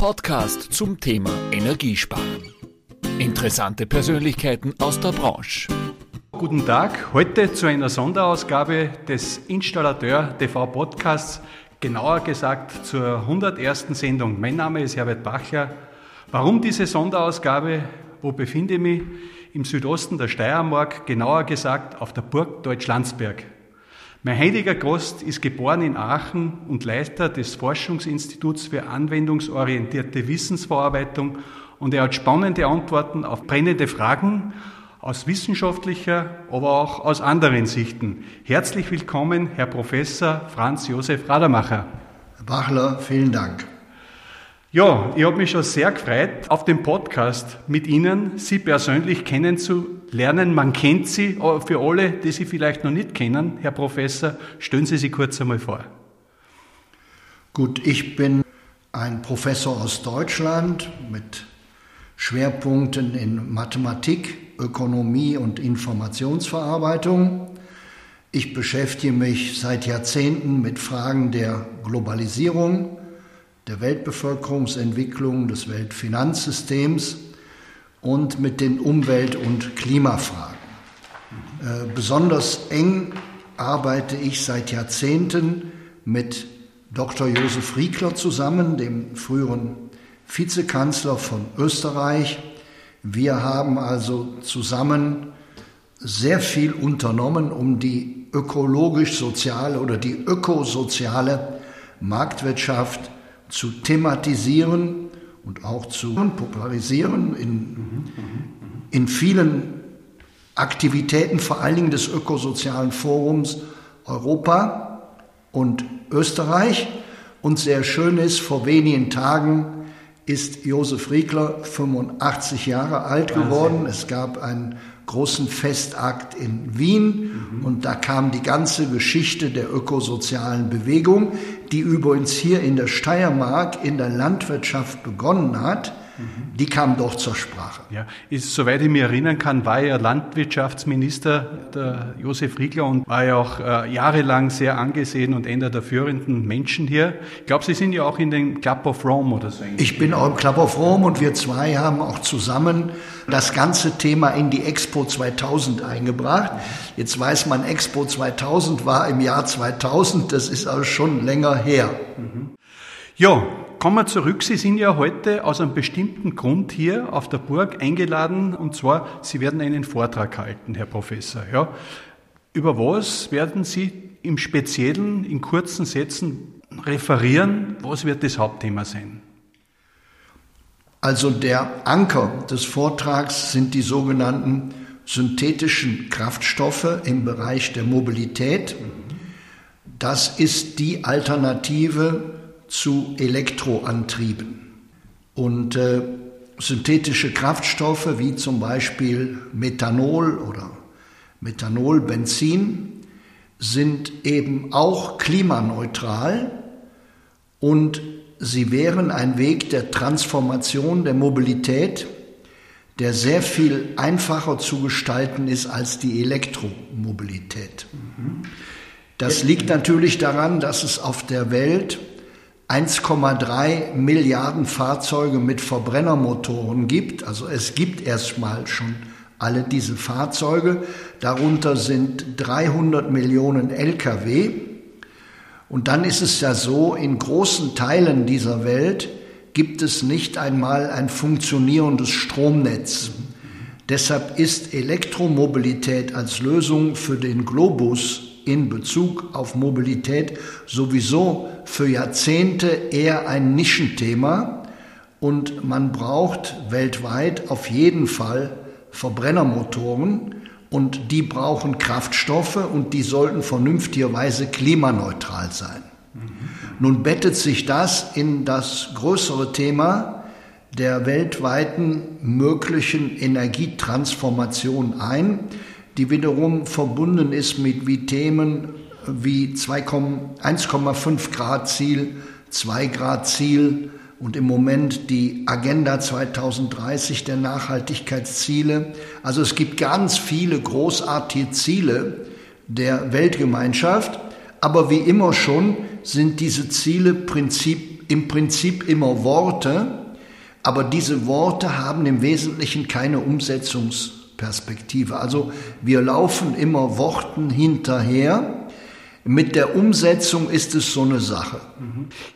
Podcast zum Thema Energiesparen. Interessante Persönlichkeiten aus der Branche. Guten Tag, heute zu einer Sonderausgabe des Installateur TV Podcasts, genauer gesagt zur 101. Sendung. Mein Name ist Herbert Bachler. Warum diese Sonderausgabe? Wo befinde ich mich? Im Südosten der Steiermark, genauer gesagt auf der Burg Deutschlandsberg. Mein heiliger Gast ist geboren in Aachen und Leiter des Forschungsinstituts für anwendungsorientierte Wissensverarbeitung und er hat spannende Antworten auf brennende Fragen aus wissenschaftlicher, aber auch aus anderen Sichten. Herzlich willkommen, Herr Professor Franz Josef Rademacher. Herr Bachler, vielen Dank. Ja, ich habe mich schon sehr gefreut, auf dem Podcast mit Ihnen, Sie persönlich kennenzulernen. Man kennt Sie, aber für alle, die Sie vielleicht noch nicht kennen, Herr Professor, stellen Sie sich kurz einmal vor. Gut, ich bin ein Professor aus Deutschland mit Schwerpunkten in Mathematik, Ökonomie und Informationsverarbeitung. Ich beschäftige mich seit Jahrzehnten mit Fragen der Globalisierung, der Weltbevölkerungsentwicklung, des Weltfinanzsystems und mit den Umwelt- und Klimafragen. Äh, besonders eng arbeite ich seit Jahrzehnten mit Dr. Josef Riegler zusammen, dem früheren Vizekanzler von Österreich. Wir haben also zusammen sehr viel unternommen, um die ökologisch-soziale oder die ökosoziale Marktwirtschaft zu thematisieren und auch zu popularisieren in, in vielen Aktivitäten, vor allen Dingen des Ökosozialen Forums Europa und Österreich. Und sehr schön ist, vor wenigen Tagen ist Josef Riegler 85 Jahre alt geworden. Es gab einen großen Festakt in Wien mhm. und da kam die ganze Geschichte der ökosozialen Bewegung, die übrigens hier in der Steiermark in der Landwirtschaft begonnen hat die kam doch zur Sprache. Ja, ist, soweit ich mich erinnern kann, war er Landwirtschaftsminister, der Josef Riegler, und war ja auch äh, jahrelang sehr angesehen und einer der führenden Menschen hier. Ich glaube, Sie sind ja auch in den Club of Rome oder so. Ich bin auch im Club of Rome und wir zwei haben auch zusammen das ganze Thema in die Expo 2000 eingebracht. Jetzt weiß man, Expo 2000 war im Jahr 2000, das ist also schon länger her. Mhm. Ja, kommen wir zurück. Sie sind ja heute aus einem bestimmten Grund hier auf der Burg eingeladen, und zwar, Sie werden einen Vortrag halten, Herr Professor. Ja. Über was werden Sie im Speziellen in kurzen Sätzen referieren? Was wird das Hauptthema sein? Also der Anker des Vortrags sind die sogenannten synthetischen Kraftstoffe im Bereich der Mobilität. Das ist die Alternative zu Elektroantrieben. Und äh, synthetische Kraftstoffe wie zum Beispiel Methanol oder Methanolbenzin sind eben auch klimaneutral und sie wären ein Weg der Transformation der Mobilität, der sehr viel einfacher zu gestalten ist als die Elektromobilität. Das liegt natürlich daran, dass es auf der Welt 1,3 Milliarden Fahrzeuge mit Verbrennermotoren gibt. Also es gibt erstmal schon alle diese Fahrzeuge. Darunter sind 300 Millionen Lkw. Und dann ist es ja so, in großen Teilen dieser Welt gibt es nicht einmal ein funktionierendes Stromnetz. Deshalb ist Elektromobilität als Lösung für den Globus in Bezug auf Mobilität sowieso für Jahrzehnte eher ein Nischenthema und man braucht weltweit auf jeden Fall Verbrennermotoren und die brauchen Kraftstoffe und die sollten vernünftigerweise klimaneutral sein. Nun bettet sich das in das größere Thema der weltweiten möglichen Energietransformation ein, die wiederum verbunden ist mit wie Themen wie 1,5 Grad Ziel, 2 Grad Ziel und im Moment die Agenda 2030 der Nachhaltigkeitsziele. Also es gibt ganz viele großartige Ziele der Weltgemeinschaft, aber wie immer schon sind diese Ziele Prinzip im Prinzip immer Worte, aber diese Worte haben im Wesentlichen keine Umsetzungsperspektive. Also wir laufen immer Worten hinterher. Mit der Umsetzung ist es so eine Sache.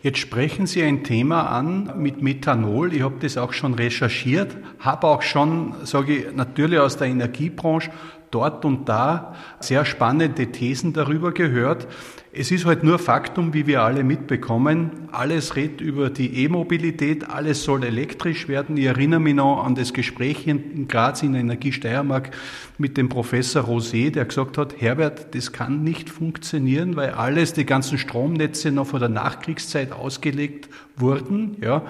Jetzt sprechen Sie ein Thema an mit Methanol. Ich habe das auch schon recherchiert, habe auch schon, sage ich, natürlich aus der Energiebranche dort und da sehr spannende Thesen darüber gehört. Es ist halt nur Faktum, wie wir alle mitbekommen. Alles redet über die E-Mobilität, alles soll elektrisch werden. Ich erinnere mich noch an das Gespräch in Graz in der Energie Steiermark mit dem Professor Rosé, der gesagt hat, Herbert, das kann nicht funktionieren, weil alles, die ganzen Stromnetze noch vor der Nachkriegszeit ausgelegt wurden. Ja.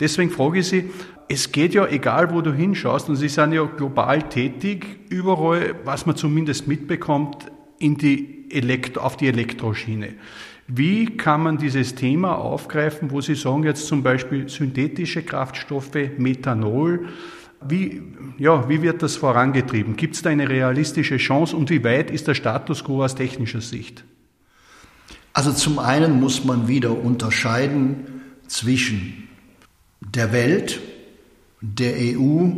Deswegen frage ich Sie, es geht ja, egal wo du hinschaust, und Sie sind ja global tätig, überall, was man zumindest mitbekommt, in die Elektro, auf die Elektroschiene. Wie kann man dieses Thema aufgreifen, wo Sie sagen jetzt zum Beispiel synthetische Kraftstoffe, Methanol, wie, ja, wie wird das vorangetrieben? Gibt es da eine realistische Chance und wie weit ist der Status quo aus technischer Sicht? Also zum einen muss man wieder unterscheiden zwischen der Welt, der EU,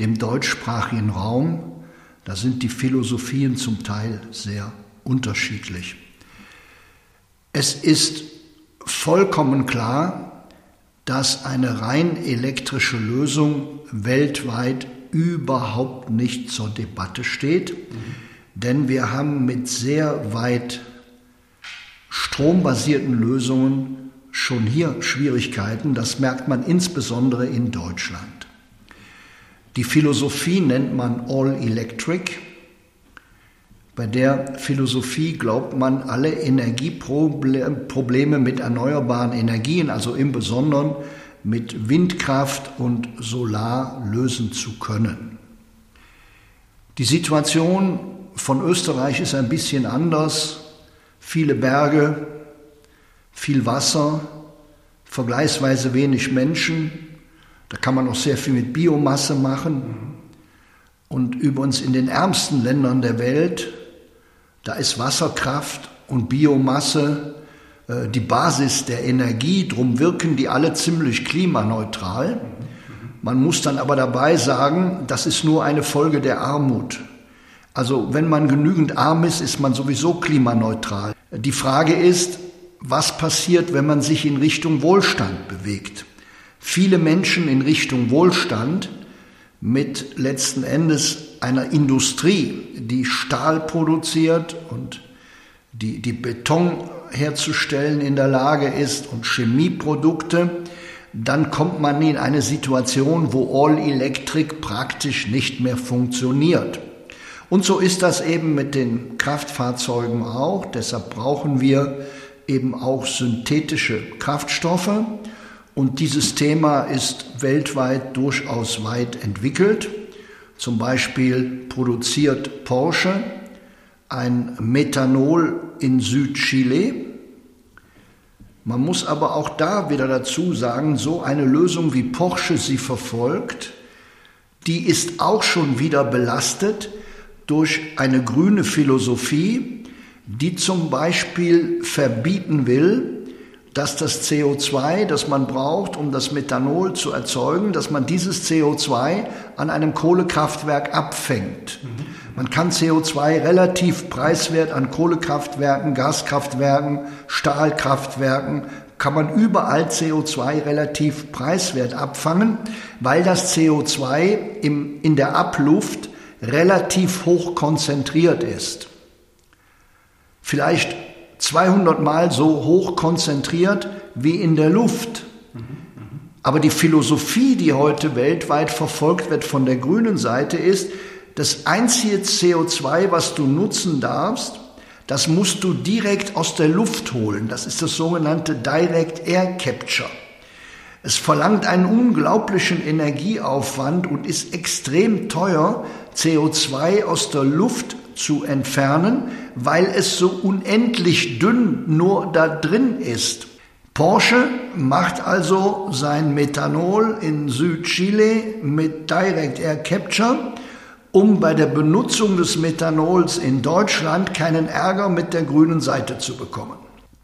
dem deutschsprachigen Raum. Da sind die Philosophien zum Teil sehr unterschiedlich. Es ist vollkommen klar, dass eine rein elektrische Lösung weltweit überhaupt nicht zur Debatte steht, mhm. denn wir haben mit sehr weit strombasierten Lösungen schon hier Schwierigkeiten. Das merkt man insbesondere in Deutschland. Die Philosophie nennt man All Electric. Bei der Philosophie glaubt man, alle Energieprobleme mit erneuerbaren Energien, also im Besonderen mit Windkraft und Solar lösen zu können. Die Situation von Österreich ist ein bisschen anders. Viele Berge, viel Wasser, vergleichsweise wenig Menschen. Da kann man auch sehr viel mit Biomasse machen. Und übrigens in den ärmsten Ländern der Welt da ist Wasserkraft und Biomasse äh, die Basis der Energie, drum wirken die alle ziemlich klimaneutral. Man muss dann aber dabei sagen, das ist nur eine Folge der Armut. Also wenn man genügend arm ist, ist man sowieso klimaneutral. Die Frage ist, was passiert, wenn man sich in Richtung Wohlstand bewegt? Viele Menschen in Richtung Wohlstand mit letzten Endes einer Industrie, die Stahl produziert und die, die Beton herzustellen in der Lage ist und Chemieprodukte, dann kommt man in eine Situation, wo All Electric praktisch nicht mehr funktioniert. Und so ist das eben mit den Kraftfahrzeugen auch. Deshalb brauchen wir eben auch synthetische Kraftstoffe. Und dieses Thema ist weltweit durchaus weit entwickelt. Zum Beispiel produziert Porsche ein Methanol in Südchile. Man muss aber auch da wieder dazu sagen, so eine Lösung wie Porsche sie verfolgt, die ist auch schon wieder belastet durch eine grüne Philosophie, die zum Beispiel verbieten will, dass das CO2, das man braucht, um das Methanol zu erzeugen, dass man dieses CO2 an einem Kohlekraftwerk abfängt. Man kann CO2 relativ preiswert an Kohlekraftwerken, Gaskraftwerken, Stahlkraftwerken, kann man überall CO2 relativ preiswert abfangen, weil das CO2 im, in der Abluft relativ hoch konzentriert ist. Vielleicht 200 Mal so hoch konzentriert wie in der Luft. Aber die Philosophie, die heute weltweit verfolgt wird von der grünen Seite, ist, das einzige CO2, was du nutzen darfst, das musst du direkt aus der Luft holen. Das ist das sogenannte Direct Air Capture. Es verlangt einen unglaublichen Energieaufwand und ist extrem teuer, CO2 aus der Luft zu entfernen, weil es so unendlich dünn nur da drin ist. Porsche macht also sein Methanol in Südchile mit Direct Air Capture, um bei der Benutzung des Methanols in Deutschland keinen Ärger mit der grünen Seite zu bekommen.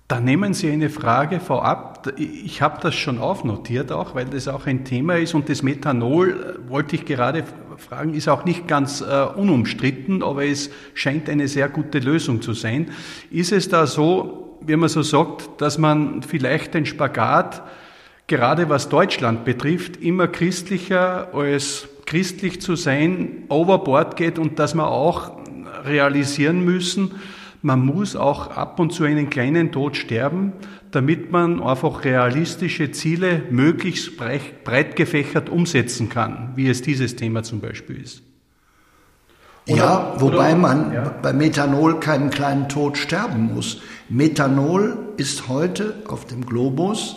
Da nehmen Sie eine Frage vorab. Ich habe das schon aufnotiert auch, weil das auch ein Thema ist und das Methanol, äh, wollte ich gerade fragen, ist auch nicht ganz äh, unumstritten, aber es scheint eine sehr gute Lösung zu sein. Ist es da so, wie man so sagt, dass man vielleicht den Spagat, gerade was Deutschland betrifft, immer christlicher als christlich zu sein, overboard geht und dass wir auch realisieren müssen, man muss auch ab und zu einen kleinen Tod sterben, damit man einfach realistische Ziele möglichst breit gefächert umsetzen kann, wie es dieses Thema zum Beispiel ist. Oder, ja, wobei oder, man ja. bei Methanol keinen kleinen Tod sterben muss. Methanol ist heute auf dem Globus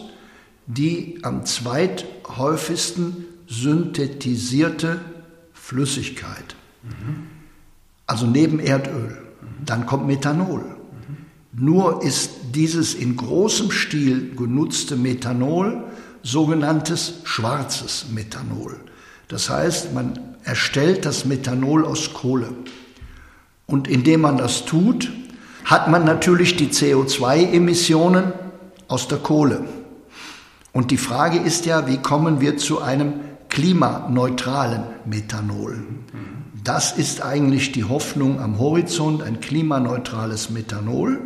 die am zweithäufigsten synthetisierte Flüssigkeit. Mhm. Also neben Erdöl. Dann kommt Methanol. Nur ist dieses in großem Stil genutzte Methanol sogenanntes schwarzes Methanol. Das heißt, man erstellt das Methanol aus Kohle. Und indem man das tut, hat man natürlich die CO2-Emissionen aus der Kohle. Und die Frage ist ja, wie kommen wir zu einem klimaneutralen Methanol? Das ist eigentlich die Hoffnung am Horizont, ein klimaneutrales Methanol.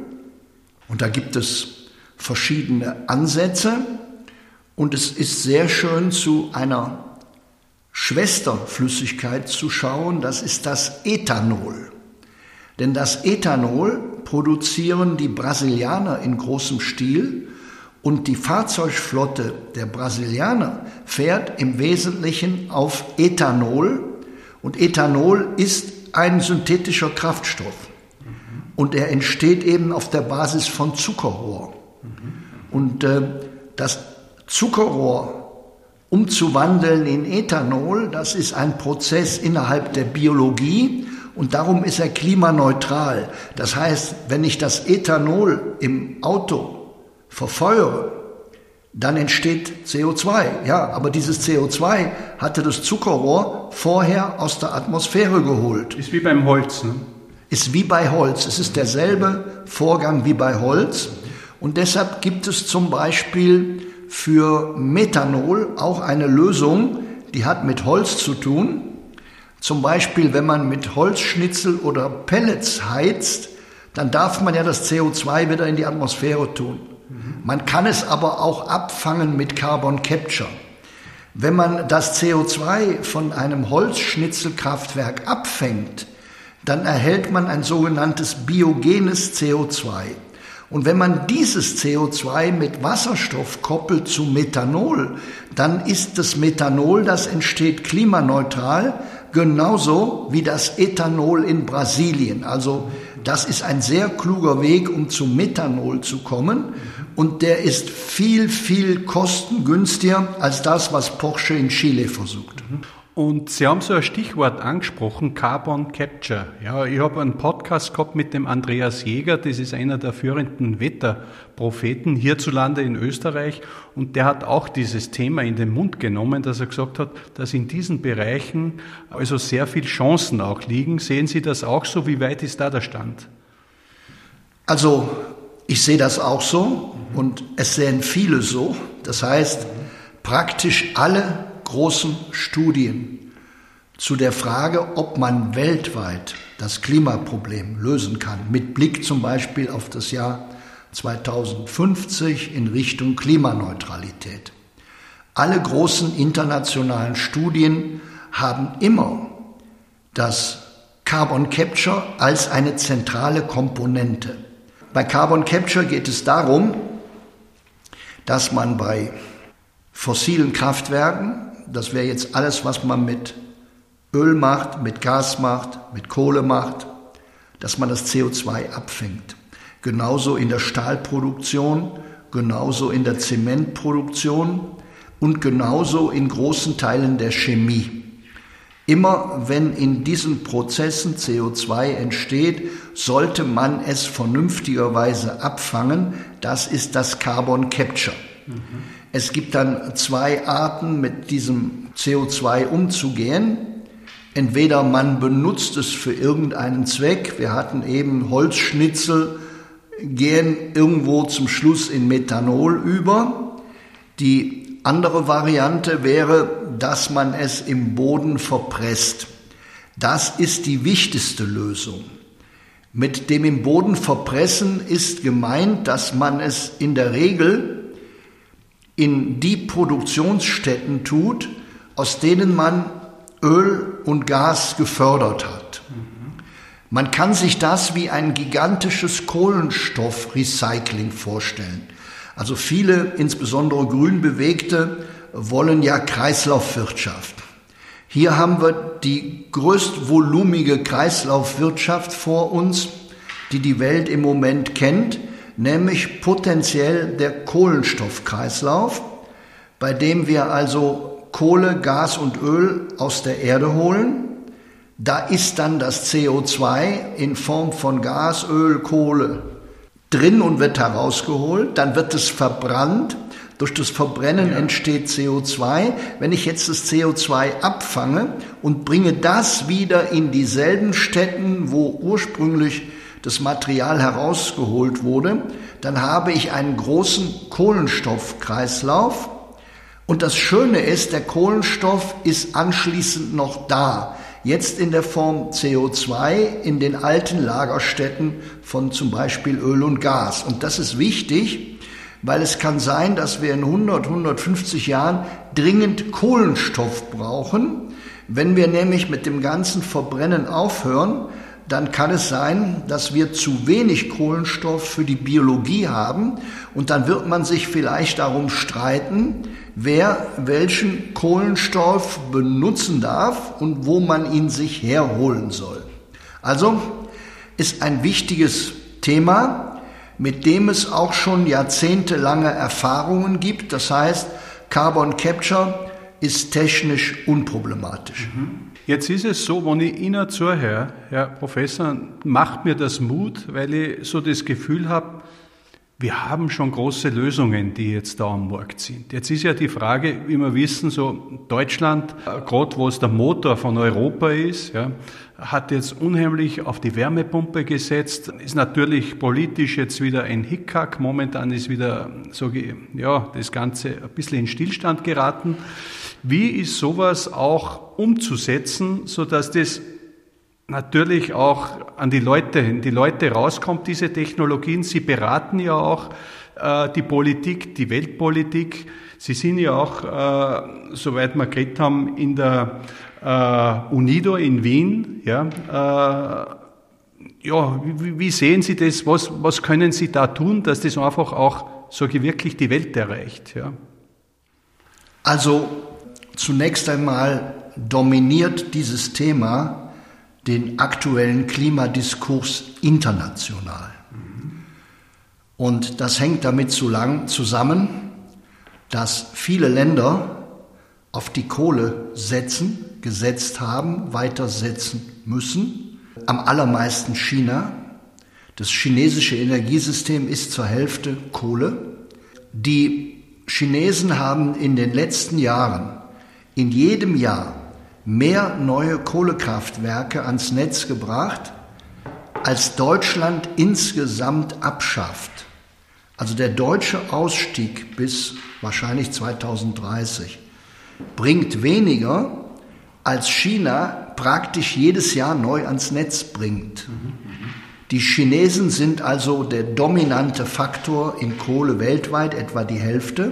Und da gibt es verschiedene Ansätze. Und es ist sehr schön zu einer Schwesterflüssigkeit zu schauen, das ist das Ethanol. Denn das Ethanol produzieren die Brasilianer in großem Stil und die Fahrzeugflotte der Brasilianer fährt im Wesentlichen auf Ethanol und Ethanol ist ein synthetischer Kraftstoff. Und er entsteht eben auf der Basis von Zuckerrohr. Und äh, das Zuckerrohr umzuwandeln in Ethanol, das ist ein Prozess innerhalb der Biologie und darum ist er klimaneutral. Das heißt, wenn ich das Ethanol im Auto verfeuere, dann entsteht CO2. Ja, aber dieses CO2 hatte das Zuckerrohr vorher aus der Atmosphäre geholt. Ist wie beim Holz, ne? Ist wie bei Holz. Es ist derselbe Vorgang wie bei Holz. Und deshalb gibt es zum Beispiel für Methanol auch eine Lösung, die hat mit Holz zu tun. Zum Beispiel, wenn man mit Holzschnitzel oder Pellets heizt, dann darf man ja das CO2 wieder in die Atmosphäre tun. Man kann es aber auch abfangen mit Carbon Capture. Wenn man das CO2 von einem Holzschnitzelkraftwerk abfängt, dann erhält man ein sogenanntes biogenes CO2. Und wenn man dieses CO2 mit Wasserstoff koppelt zu Methanol, dann ist das Methanol, das entsteht klimaneutral, genauso wie das Ethanol in Brasilien. Also das ist ein sehr kluger Weg, um zu Methanol zu kommen. Und der ist viel, viel kostengünstiger als das, was Porsche in Chile versucht. Und Sie haben so ein Stichwort angesprochen, Carbon Capture. Ja, ich habe einen Podcast gehabt mit dem Andreas Jäger, das ist einer der führenden Wetterpropheten hierzulande in Österreich. Und der hat auch dieses Thema in den Mund genommen, dass er gesagt hat, dass in diesen Bereichen also sehr viel Chancen auch liegen. Sehen Sie das auch so? Wie weit ist da der Stand? Also, ich sehe das auch so und es sehen viele so. Das heißt, praktisch alle großen Studien zu der Frage, ob man weltweit das Klimaproblem lösen kann, mit Blick zum Beispiel auf das Jahr 2050 in Richtung Klimaneutralität. Alle großen internationalen Studien haben immer das Carbon Capture als eine zentrale Komponente. Bei Carbon Capture geht es darum, dass man bei fossilen Kraftwerken das wäre jetzt alles, was man mit Öl macht, mit Gas macht, mit Kohle macht, dass man das CO2 abfängt. Genauso in der Stahlproduktion, genauso in der Zementproduktion und genauso in großen Teilen der Chemie. Immer wenn in diesen Prozessen CO2 entsteht, sollte man es vernünftigerweise abfangen. Das ist das Carbon Capture. Mhm. Es gibt dann zwei Arten, mit diesem CO2 umzugehen. Entweder man benutzt es für irgendeinen Zweck. Wir hatten eben Holzschnitzel gehen irgendwo zum Schluss in Methanol über. Die andere Variante wäre, dass man es im Boden verpresst. Das ist die wichtigste Lösung. Mit dem im Boden verpressen ist gemeint, dass man es in der Regel in die Produktionsstätten tut, aus denen man Öl und Gas gefördert hat. Man kann sich das wie ein gigantisches Kohlenstoffrecycling vorstellen. Also viele, insbesondere Grünbewegte, wollen ja Kreislaufwirtschaft. Hier haben wir die größtvolumige Kreislaufwirtschaft vor uns, die die Welt im Moment kennt, nämlich potenziell der Kohlenstoffkreislauf, bei dem wir also Kohle, Gas und Öl aus der Erde holen. Da ist dann das CO2 in Form von Gas, Öl, Kohle drin und wird herausgeholt. Dann wird es verbrannt durch das Verbrennen ja. entsteht CO2. Wenn ich jetzt das CO2 abfange und bringe das wieder in dieselben Städten, wo ursprünglich das Material herausgeholt wurde, dann habe ich einen großen Kohlenstoffkreislauf. Und das Schöne ist, der Kohlenstoff ist anschließend noch da. Jetzt in der Form CO2 in den alten Lagerstätten von zum Beispiel Öl und Gas. Und das ist wichtig, weil es kann sein, dass wir in 100, 150 Jahren dringend Kohlenstoff brauchen. Wenn wir nämlich mit dem ganzen Verbrennen aufhören, dann kann es sein, dass wir zu wenig Kohlenstoff für die Biologie haben und dann wird man sich vielleicht darum streiten, wer welchen Kohlenstoff benutzen darf und wo man ihn sich herholen soll. Also ist ein wichtiges Thema, mit dem es auch schon jahrzehntelange Erfahrungen gibt. Das heißt, Carbon Capture ist technisch unproblematisch. Mhm. Jetzt ist es so, wenn ich Ihnen zuhöre, Herr Professor, macht mir das Mut, weil ich so das Gefühl habe, wir haben schon große Lösungen, die jetzt da am Markt sind. Jetzt ist ja die Frage, wie wir wissen, so Deutschland, äh, gerade wo es der Motor von Europa ist, ja, hat jetzt unheimlich auf die Wärmepumpe gesetzt, ist natürlich politisch jetzt wieder ein Hickhack. Momentan ist wieder, so, ja, das Ganze ein bisschen in Stillstand geraten. Wie ist sowas auch umzusetzen, so dass das natürlich auch an die Leute, in die Leute rauskommt, diese Technologien. Sie beraten ja auch äh, die Politik, die Weltpolitik. Sie sind ja auch, äh, soweit wir geredet haben, in der äh, UNIDO in Wien. Ja, äh, ja wie, wie, sehen Sie das? Was, was können Sie da tun, dass das einfach auch so wirklich die Welt erreicht? Ja? Also zunächst einmal dominiert dieses Thema den aktuellen Klimadiskurs international. Und das hängt damit zusammen, dass viele Länder auf die Kohle setzen, gesetzt haben, weiter setzen müssen. Am allermeisten China. Das chinesische Energiesystem ist zur Hälfte Kohle. Die Chinesen haben in den letzten Jahren in jedem Jahr mehr neue Kohlekraftwerke ans Netz gebracht, als Deutschland insgesamt abschafft. Also der deutsche Ausstieg bis wahrscheinlich 2030 bringt weniger, als China praktisch jedes Jahr neu ans Netz bringt. Die Chinesen sind also der dominante Faktor in Kohle weltweit, etwa die Hälfte.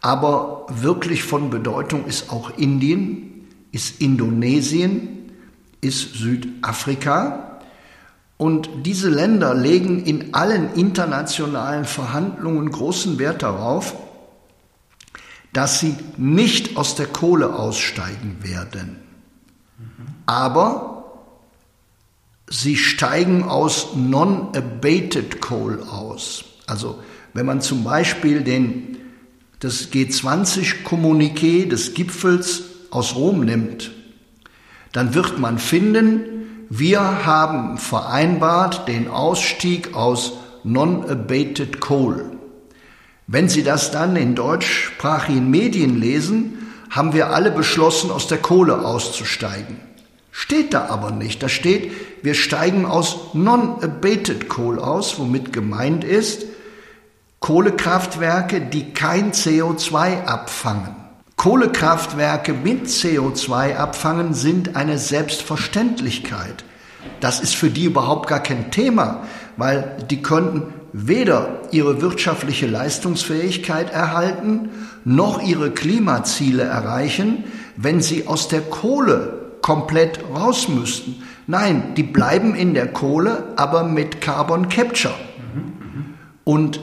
Aber wirklich von Bedeutung ist auch Indien, ist Indonesien, ist Südafrika. Und diese Länder legen in allen internationalen Verhandlungen großen Wert darauf, dass sie nicht aus der Kohle aussteigen werden. Aber sie steigen aus Non-Abated Coal aus. Also wenn man zum Beispiel den, das G20-Kommuniqué des Gipfels aus Rom nimmt, dann wird man finden, wir haben vereinbart den Ausstieg aus Non-Abated Coal. Wenn Sie das dann in deutschsprachigen Medien lesen, haben wir alle beschlossen, aus der Kohle auszusteigen. Steht da aber nicht. Da steht, wir steigen aus Non-Abated Coal aus, womit gemeint ist, Kohlekraftwerke, die kein CO2 abfangen. Kohlekraftwerke mit CO2 abfangen sind eine Selbstverständlichkeit. Das ist für die überhaupt gar kein Thema, weil die könnten weder ihre wirtschaftliche Leistungsfähigkeit erhalten, noch ihre Klimaziele erreichen, wenn sie aus der Kohle komplett raus müssten. Nein, die bleiben in der Kohle, aber mit Carbon Capture. Und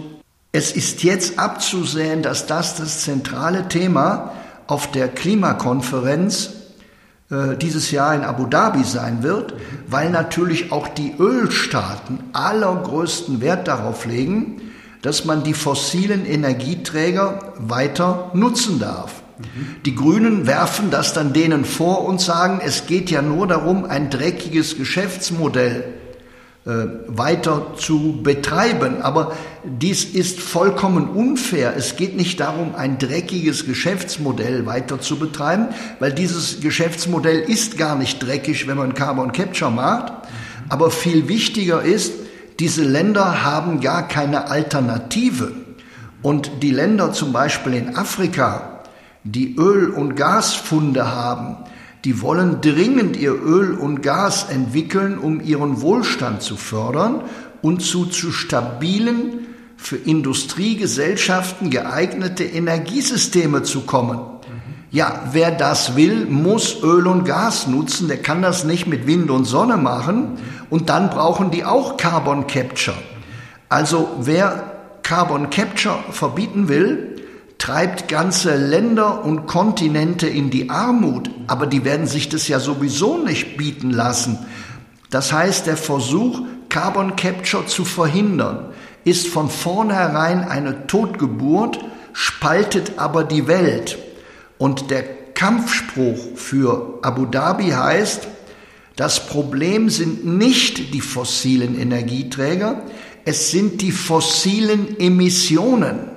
es ist jetzt abzusehen, dass das das zentrale Thema auf der Klimakonferenz dieses Jahr in Abu Dhabi sein wird, weil natürlich auch die Ölstaaten allergrößten Wert darauf legen, dass man die fossilen Energieträger weiter nutzen darf. Die Grünen werfen das dann denen vor und sagen, es geht ja nur darum, ein dreckiges Geschäftsmodell äh, weiter zu betreiben. Aber dies ist vollkommen unfair. Es geht nicht darum, ein dreckiges Geschäftsmodell weiter zu betreiben, weil dieses Geschäftsmodell ist gar nicht dreckig, wenn man Carbon Capture macht. Aber viel wichtiger ist, diese Länder haben gar keine Alternative. Und die Länder zum Beispiel in Afrika, die Öl- und Gasfunde haben, die wollen dringend ihr Öl und Gas entwickeln, um ihren Wohlstand zu fördern und zu, zu stabilen, für Industriegesellschaften geeignete Energiesysteme zu kommen. Ja, wer das will, muss Öl und Gas nutzen. Der kann das nicht mit Wind und Sonne machen. Und dann brauchen die auch Carbon Capture. Also wer Carbon Capture verbieten will, treibt ganze Länder und Kontinente in die Armut, aber die werden sich das ja sowieso nicht bieten lassen. Das heißt, der Versuch, Carbon Capture zu verhindern, ist von vornherein eine Totgeburt, spaltet aber die Welt. Und der Kampfspruch für Abu Dhabi heißt, das Problem sind nicht die fossilen Energieträger, es sind die fossilen Emissionen.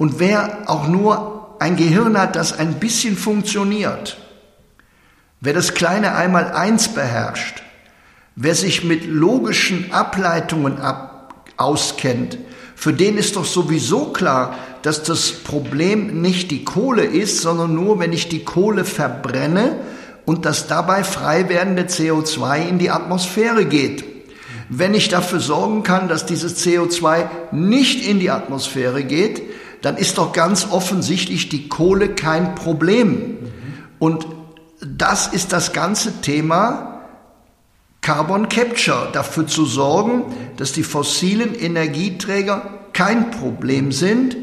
Und wer auch nur ein Gehirn hat, das ein bisschen funktioniert, wer das kleine Einmal-Eins beherrscht, wer sich mit logischen Ableitungen ab auskennt, für den ist doch sowieso klar, dass das Problem nicht die Kohle ist, sondern nur, wenn ich die Kohle verbrenne und das dabei frei werdende CO2 in die Atmosphäre geht. Wenn ich dafür sorgen kann, dass dieses CO2 nicht in die Atmosphäre geht, dann ist doch ganz offensichtlich die Kohle kein Problem. Und das ist das ganze Thema Carbon Capture, dafür zu sorgen, dass die fossilen Energieträger kein Problem sind,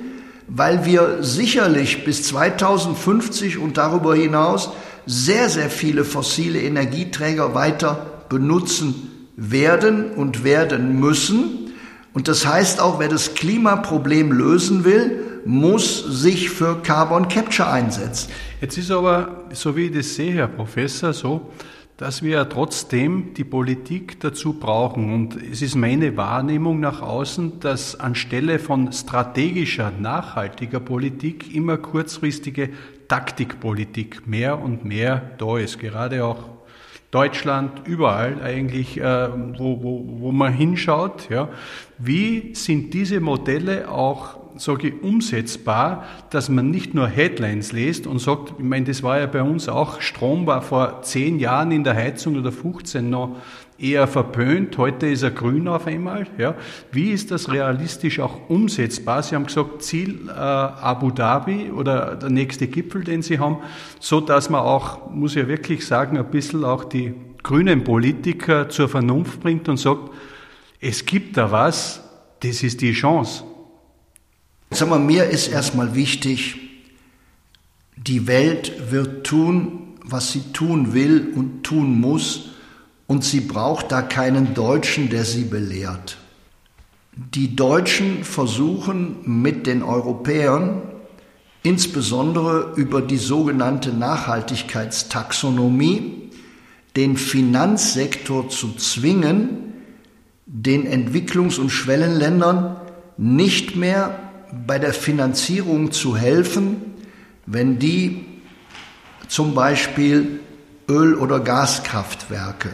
weil wir sicherlich bis 2050 und darüber hinaus sehr, sehr viele fossile Energieträger weiter benutzen werden und werden müssen. Und das heißt auch, wer das Klimaproblem lösen will, muss sich für Carbon Capture einsetzen. Jetzt ist aber, so wie ich das sehe, Herr Professor, so, dass wir ja trotzdem die Politik dazu brauchen. Und es ist meine Wahrnehmung nach außen, dass anstelle von strategischer, nachhaltiger Politik immer kurzfristige Taktikpolitik mehr und mehr da ist. Gerade auch Deutschland, überall eigentlich, äh, wo, wo, wo man hinschaut. Ja. Wie sind diese Modelle auch sage ich, umsetzbar, dass man nicht nur Headlines liest und sagt, ich meine, das war ja bei uns auch, Strom war vor zehn Jahren in der Heizung oder 15 noch eher verpönt, heute ist er grün auf einmal. Ja. Wie ist das realistisch auch umsetzbar? Sie haben gesagt, Ziel äh, Abu Dhabi oder der nächste Gipfel, den Sie haben, so dass man auch, muss ich ja wirklich sagen, ein bisschen auch die grünen Politiker zur Vernunft bringt und sagt, es gibt da was, das ist die Chance. Sag mal, mir ist erstmal wichtig, die Welt wird tun, was sie tun will und tun muss, und sie braucht da keinen Deutschen, der sie belehrt. Die Deutschen versuchen mit den Europäern, insbesondere über die sogenannte Nachhaltigkeitstaxonomie, den Finanzsektor zu zwingen, den Entwicklungs- und Schwellenländern nicht mehr bei der Finanzierung zu helfen, wenn die zum Beispiel Öl- oder Gaskraftwerke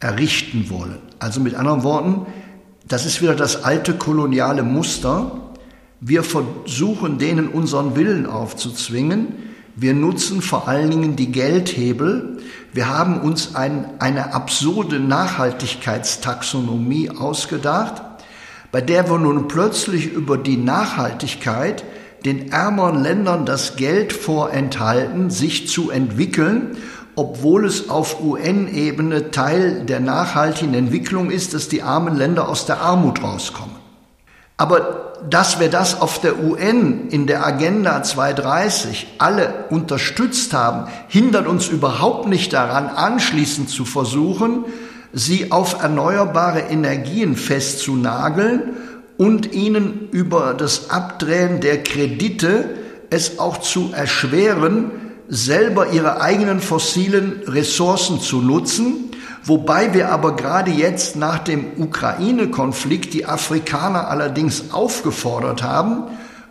errichten wollen. Also mit anderen Worten, das ist wieder das alte koloniale Muster. Wir versuchen denen unseren Willen aufzuzwingen. Wir nutzen vor allen Dingen die Geldhebel. Wir haben uns ein, eine absurde Nachhaltigkeitstaxonomie ausgedacht, bei der wir nun plötzlich über die Nachhaltigkeit den ärmeren Ländern das Geld vorenthalten, sich zu entwickeln, obwohl es auf UN-Ebene Teil der nachhaltigen Entwicklung ist, dass die armen Länder aus der Armut rauskommen. Aber dass wir das auf der UN in der Agenda 230 alle unterstützt haben, hindert uns überhaupt nicht daran, anschließend zu versuchen, sie auf erneuerbare Energien festzunageln und ihnen über das Abdrehen der Kredite es auch zu erschweren, selber ihre eigenen fossilen Ressourcen zu nutzen, wobei wir aber gerade jetzt nach dem Ukraine-Konflikt die Afrikaner allerdings aufgefordert haben,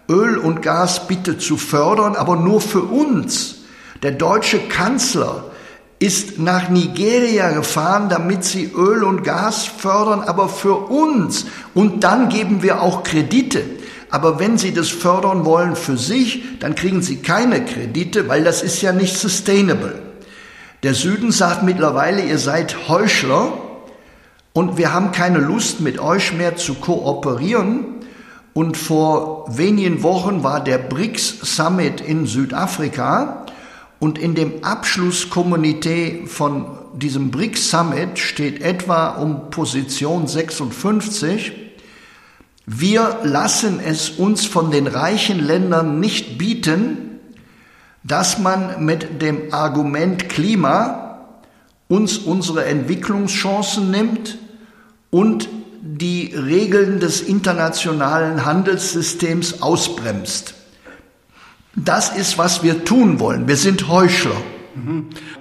Öl und Gas bitte zu fördern, aber nur für uns. Der deutsche Kanzler ist nach Nigeria gefahren, damit sie Öl und Gas fördern, aber für uns. Und dann geben wir auch Kredite. Aber wenn Sie das fördern wollen für sich, dann kriegen Sie keine Kredite, weil das ist ja nicht sustainable. Der Süden sagt mittlerweile, ihr seid Heuchler und wir haben keine Lust mit euch mehr zu kooperieren. Und vor wenigen Wochen war der BRICS Summit in Südafrika und in dem Abschlusskommuniqué von diesem BRICS Summit steht etwa um Position 56, wir lassen es uns von den reichen Ländern nicht bieten, dass man mit dem Argument Klima uns unsere Entwicklungschancen nimmt und die Regeln des internationalen Handelssystems ausbremst. Das ist, was wir tun wollen. Wir sind Heuchler.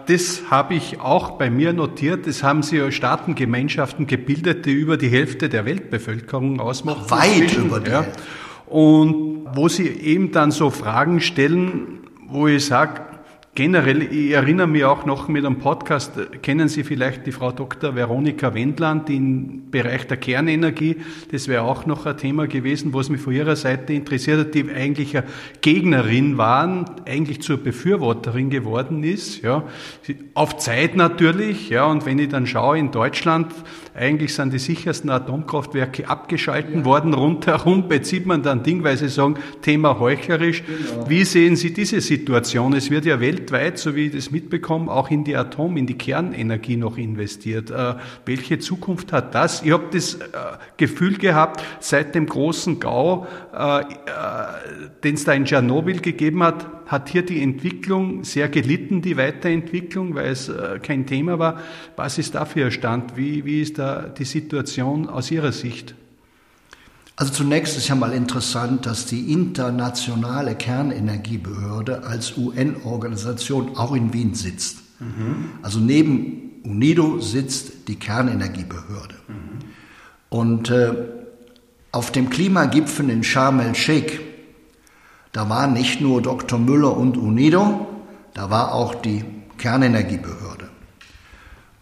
Das habe ich auch bei mir notiert. Das haben Sie ja Staatengemeinschaften gebildet, die über die Hälfte der Weltbevölkerung ausmachen. Weit inzwischen. über die ja. Hälfte. Und wo Sie eben dann so Fragen stellen, wo ich sage, Generell, ich erinnere mich auch noch mit einem Podcast, kennen Sie vielleicht die Frau Dr. Veronika Wendland, im Bereich der Kernenergie, das wäre auch noch ein Thema gewesen, was mich von ihrer Seite interessiert hat, die eigentlich eine Gegnerin waren, eigentlich zur Befürworterin geworden ist, ja. Auf Zeit natürlich, ja, und wenn ich dann schaue, in Deutschland, eigentlich sind die sichersten Atomkraftwerke abgeschalten ja. worden, rundherum bezieht man dann Ding, weil Sie sagen, Thema heuchlerisch. Genau. Wie sehen Sie diese Situation? Es wird ja Welt weltweit, so wie ich das mitbekomme, auch in die Atom, in die Kernenergie noch investiert. Äh, welche Zukunft hat das? Ich habe das äh, Gefühl gehabt, seit dem großen GAU, äh, den es da in Tschernobyl gegeben hat, hat hier die Entwicklung sehr gelitten, die Weiterentwicklung, weil es kein Thema war. Was ist da für Ihr Stand? Wie, wie ist da die Situation aus Ihrer Sicht? Also zunächst ist ja mal interessant, dass die internationale Kernenergiebehörde als UN-Organisation auch in Wien sitzt. Mhm. Also neben UNIDO sitzt die Kernenergiebehörde. Mhm. Und äh, auf dem Klimagipfel in Sharm el-Sheikh, da waren nicht nur Dr. Müller und UNIDO, da war auch die Kernenergiebehörde.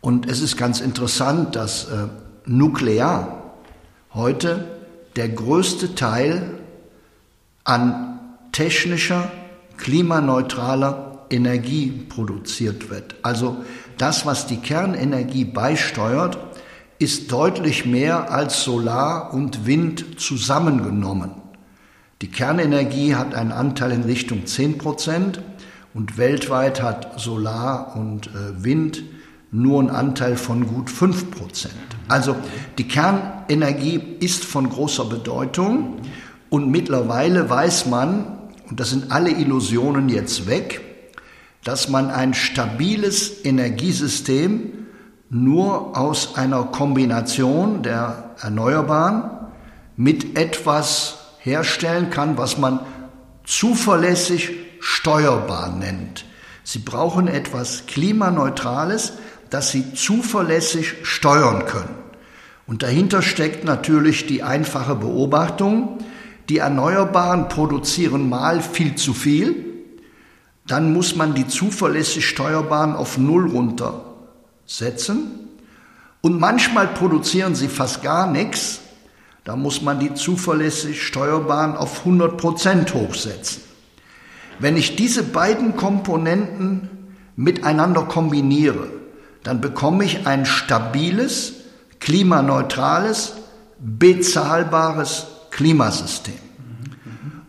Und es ist ganz interessant, dass äh, Nuklear heute der größte Teil an technischer, klimaneutraler Energie produziert wird. Also das, was die Kernenergie beisteuert, ist deutlich mehr als Solar und Wind zusammengenommen. Die Kernenergie hat einen Anteil in Richtung 10 Prozent und weltweit hat Solar und äh, Wind nur einen Anteil von gut 5 Prozent. Also die Kernenergie ist von großer Bedeutung und mittlerweile weiß man, und das sind alle Illusionen jetzt weg, dass man ein stabiles Energiesystem nur aus einer Kombination der Erneuerbaren mit etwas herstellen kann, was man zuverlässig steuerbar nennt. Sie brauchen etwas Klimaneutrales, das sie zuverlässig steuern können. Und dahinter steckt natürlich die einfache Beobachtung, die Erneuerbaren produzieren mal viel zu viel, dann muss man die zuverlässig steuerbaren auf Null runtersetzen. Und manchmal produzieren sie fast gar nichts. Da muss man die zuverlässig steuerbaren auf 100 Prozent hochsetzen. Wenn ich diese beiden Komponenten miteinander kombiniere, dann bekomme ich ein stabiles, klimaneutrales, bezahlbares Klimasystem.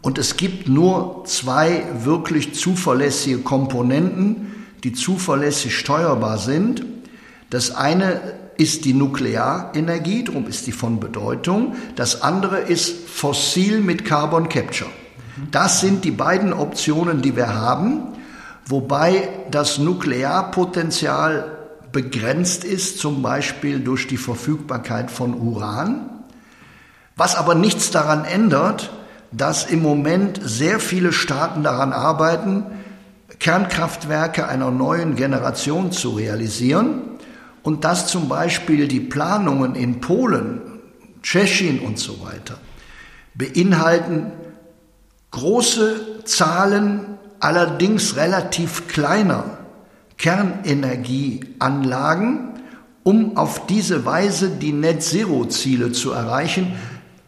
Und es gibt nur zwei wirklich zuverlässige Komponenten, die zuverlässig steuerbar sind. Das eine ist die Nuklearenergie, darum ist die von Bedeutung. Das andere ist fossil mit Carbon Capture. Das sind die beiden Optionen, die wir haben, wobei das Nuklearpotenzial begrenzt ist, zum Beispiel durch die Verfügbarkeit von Uran, was aber nichts daran ändert, dass im Moment sehr viele Staaten daran arbeiten, Kernkraftwerke einer neuen Generation zu realisieren und dass zum Beispiel die Planungen in Polen, Tschechien und so weiter beinhalten große Zahlen allerdings relativ kleiner Kernenergieanlagen, um auf diese Weise die Net-Zero-Ziele zu erreichen,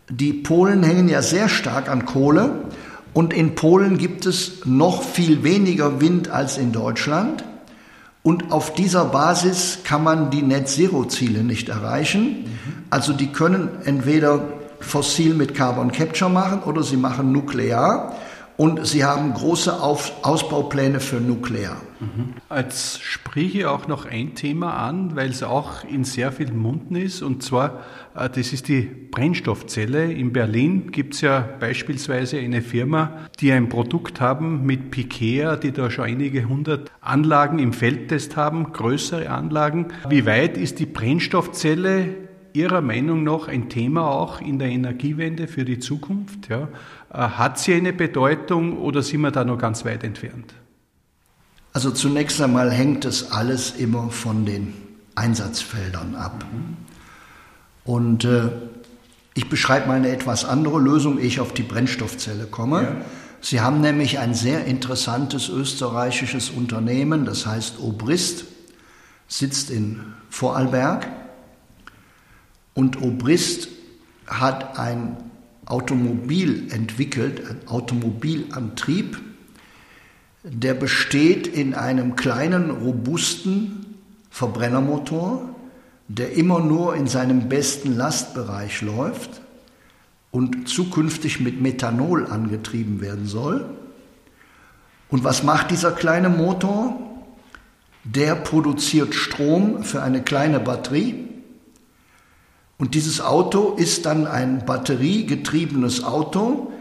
die Polen hängen ja sehr stark an Kohle und in Polen gibt es noch viel weniger Wind als in Deutschland. Und auf dieser Basis kann man die Net-Zero-Ziele nicht erreichen. Also die können entweder fossil mit Carbon Capture machen oder sie machen nuklear und sie haben große Auf Ausbaupläne für Nuklear. Mhm. Jetzt spreche ich auch noch ein Thema an, weil es auch in sehr vielen Munden ist, und zwar, äh, das ist die Brennstoffzelle. In Berlin gibt es ja beispielsweise eine Firma, die ein Produkt haben mit Pikea, die da schon einige hundert Anlagen im Feldtest haben, größere Anlagen. Wie weit ist die Brennstoffzelle Ihrer Meinung nach ein Thema auch in der Energiewende für die Zukunft? Ja? Äh, hat sie eine Bedeutung oder sind wir da noch ganz weit entfernt? Also zunächst einmal hängt es alles immer von den Einsatzfeldern ab. Und äh, ich beschreibe mal eine etwas andere Lösung, ehe ich auf die Brennstoffzelle komme. Ja. Sie haben nämlich ein sehr interessantes österreichisches Unternehmen, das heißt Obrist, sitzt in Vorarlberg und Obrist hat ein Automobil entwickelt, ein Automobilantrieb, der besteht in einem kleinen, robusten Verbrennermotor, der immer nur in seinem besten Lastbereich läuft und zukünftig mit Methanol angetrieben werden soll. Und was macht dieser kleine Motor? Der produziert Strom für eine kleine Batterie und dieses Auto ist dann ein batteriegetriebenes Auto,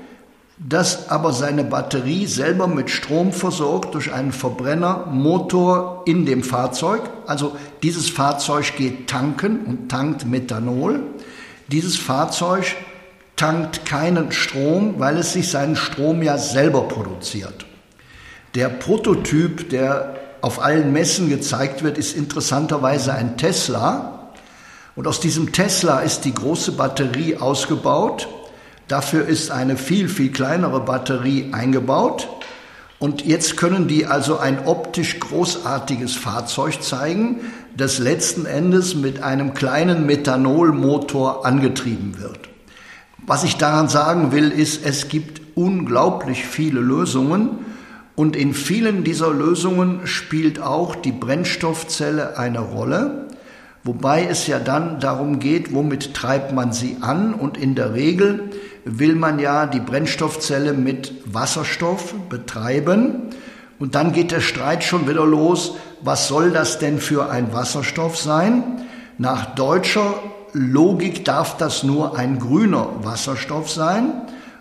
das aber seine Batterie selber mit Strom versorgt durch einen Verbrennermotor in dem Fahrzeug. Also dieses Fahrzeug geht tanken und tankt Methanol. Dieses Fahrzeug tankt keinen Strom, weil es sich seinen Strom ja selber produziert. Der Prototyp, der auf allen Messen gezeigt wird, ist interessanterweise ein Tesla. Und aus diesem Tesla ist die große Batterie ausgebaut. Dafür ist eine viel, viel kleinere Batterie eingebaut. Und jetzt können die also ein optisch großartiges Fahrzeug zeigen, das letzten Endes mit einem kleinen Methanolmotor angetrieben wird. Was ich daran sagen will, ist, es gibt unglaublich viele Lösungen und in vielen dieser Lösungen spielt auch die Brennstoffzelle eine Rolle. Wobei es ja dann darum geht, womit treibt man sie an? Und in der Regel will man ja die Brennstoffzelle mit Wasserstoff betreiben. Und dann geht der Streit schon wieder los, was soll das denn für ein Wasserstoff sein? Nach deutscher Logik darf das nur ein grüner Wasserstoff sein.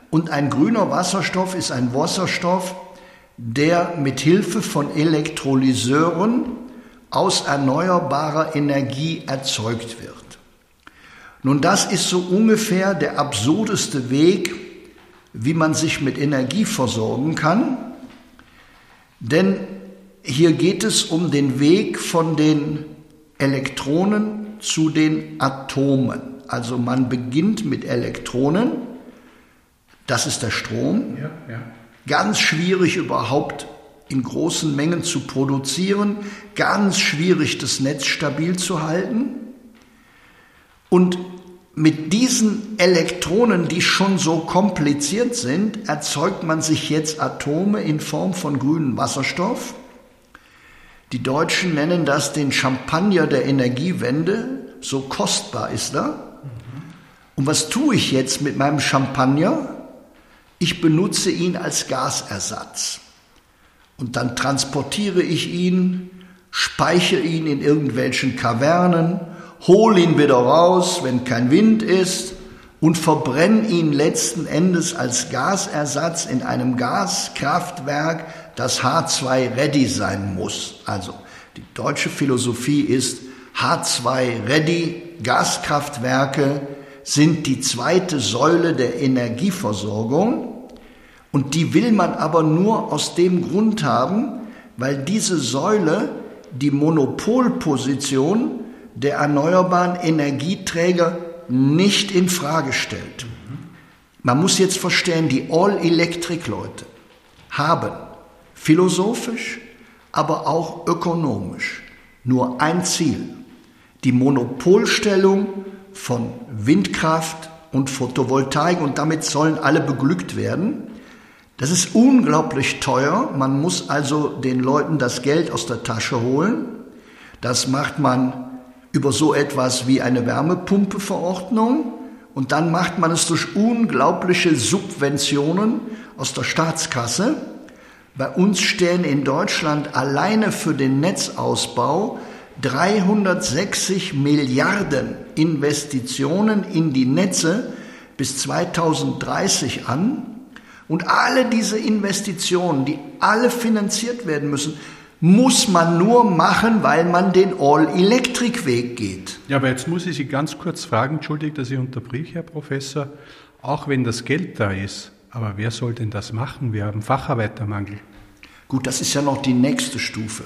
Und ein grüner Wasserstoff ist ein Wasserstoff, der mit Hilfe von Elektrolyseuren aus erneuerbarer Energie erzeugt wird. Nun, das ist so ungefähr der absurdeste Weg, wie man sich mit Energie versorgen kann, denn hier geht es um den Weg von den Elektronen zu den Atomen. Also man beginnt mit Elektronen, das ist der Strom. Ja, ja. Ganz schwierig überhaupt in großen Mengen zu produzieren, ganz schwierig das Netz stabil zu halten. Und mit diesen Elektronen, die schon so kompliziert sind, erzeugt man sich jetzt Atome in Form von grünem Wasserstoff. Die Deutschen nennen das den Champagner der Energiewende, so kostbar ist er. Und was tue ich jetzt mit meinem Champagner? Ich benutze ihn als Gasersatz. Und dann transportiere ich ihn, speichere ihn in irgendwelchen Kavernen, hole ihn wieder raus, wenn kein Wind ist, und verbrenne ihn letzten Endes als Gasersatz in einem Gaskraftwerk, das H2-ready sein muss. Also die deutsche Philosophie ist H2-ready, Gaskraftwerke sind die zweite Säule der Energieversorgung und die will man aber nur aus dem Grund haben, weil diese Säule die Monopolposition der erneuerbaren Energieträger nicht in Frage stellt. Man muss jetzt verstehen, die All-Electric-Leute haben philosophisch, aber auch ökonomisch nur ein Ziel, die Monopolstellung von Windkraft und Photovoltaik und damit sollen alle beglückt werden. Das ist unglaublich teuer. Man muss also den Leuten das Geld aus der Tasche holen. Das macht man über so etwas wie eine Wärmepumpeverordnung und dann macht man es durch unglaubliche Subventionen aus der Staatskasse. Bei uns stehen in Deutschland alleine für den Netzausbau 360 Milliarden Investitionen in die Netze bis 2030 an. Und alle diese Investitionen, die alle finanziert werden müssen, muss man nur machen, weil man den All-Electric-Weg geht. Ja, aber jetzt muss ich Sie ganz kurz fragen, entschuldigt, dass ich unterbrich, Herr Professor, auch wenn das Geld da ist, aber wer soll denn das machen? Wir haben Facharbeitermangel. Gut, das ist ja noch die nächste Stufe.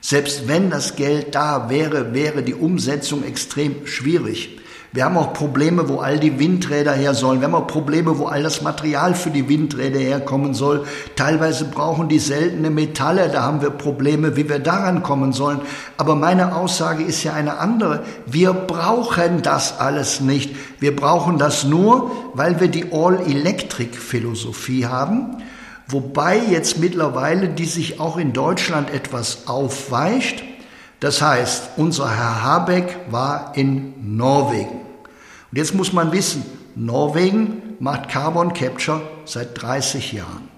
Selbst wenn das Geld da wäre, wäre die Umsetzung extrem schwierig. Wir haben auch Probleme, wo all die Windräder her sollen. Wir haben auch Probleme, wo all das Material für die Windräder herkommen soll. Teilweise brauchen die seltene Metalle. Da haben wir Probleme, wie wir daran kommen sollen. Aber meine Aussage ist ja eine andere. Wir brauchen das alles nicht. Wir brauchen das nur, weil wir die All-Electric-Philosophie haben. Wobei jetzt mittlerweile die sich auch in Deutschland etwas aufweicht. Das heißt, unser Herr Habeck war in Norwegen. Und jetzt muss man wissen, Norwegen macht Carbon Capture seit 30 Jahren.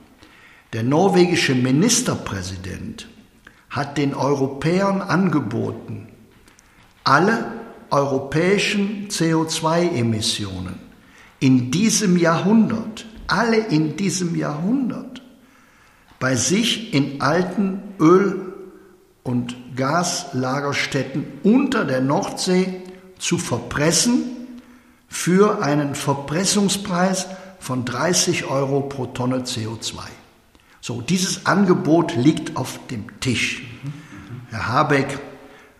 Der norwegische Ministerpräsident hat den Europäern angeboten, alle europäischen CO2-Emissionen in diesem Jahrhundert, alle in diesem Jahrhundert, bei sich in alten Öl- und Gaslagerstätten unter der Nordsee zu verpressen für einen Verpressungspreis von 30 Euro pro Tonne CO2. So, dieses Angebot liegt auf dem Tisch. Herr Habeck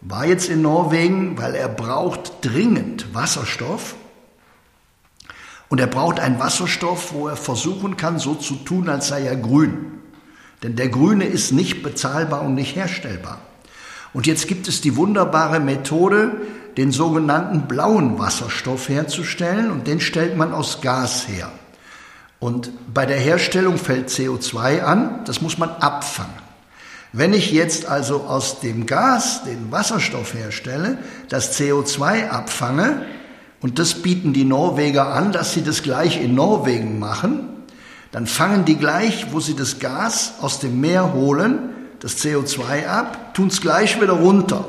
war jetzt in Norwegen, weil er braucht dringend Wasserstoff. Und er braucht einen Wasserstoff, wo er versuchen kann, so zu tun, als sei er grün. Denn der Grüne ist nicht bezahlbar und nicht herstellbar. Und jetzt gibt es die wunderbare Methode, den sogenannten blauen Wasserstoff herzustellen und den stellt man aus Gas her. Und bei der Herstellung fällt CO2 an, das muss man abfangen. Wenn ich jetzt also aus dem Gas den Wasserstoff herstelle, das CO2 abfange, und das bieten die Norweger an, dass sie das gleich in Norwegen machen, dann fangen die gleich, wo sie das Gas aus dem Meer holen, das CO2 ab, tun es gleich wieder runter.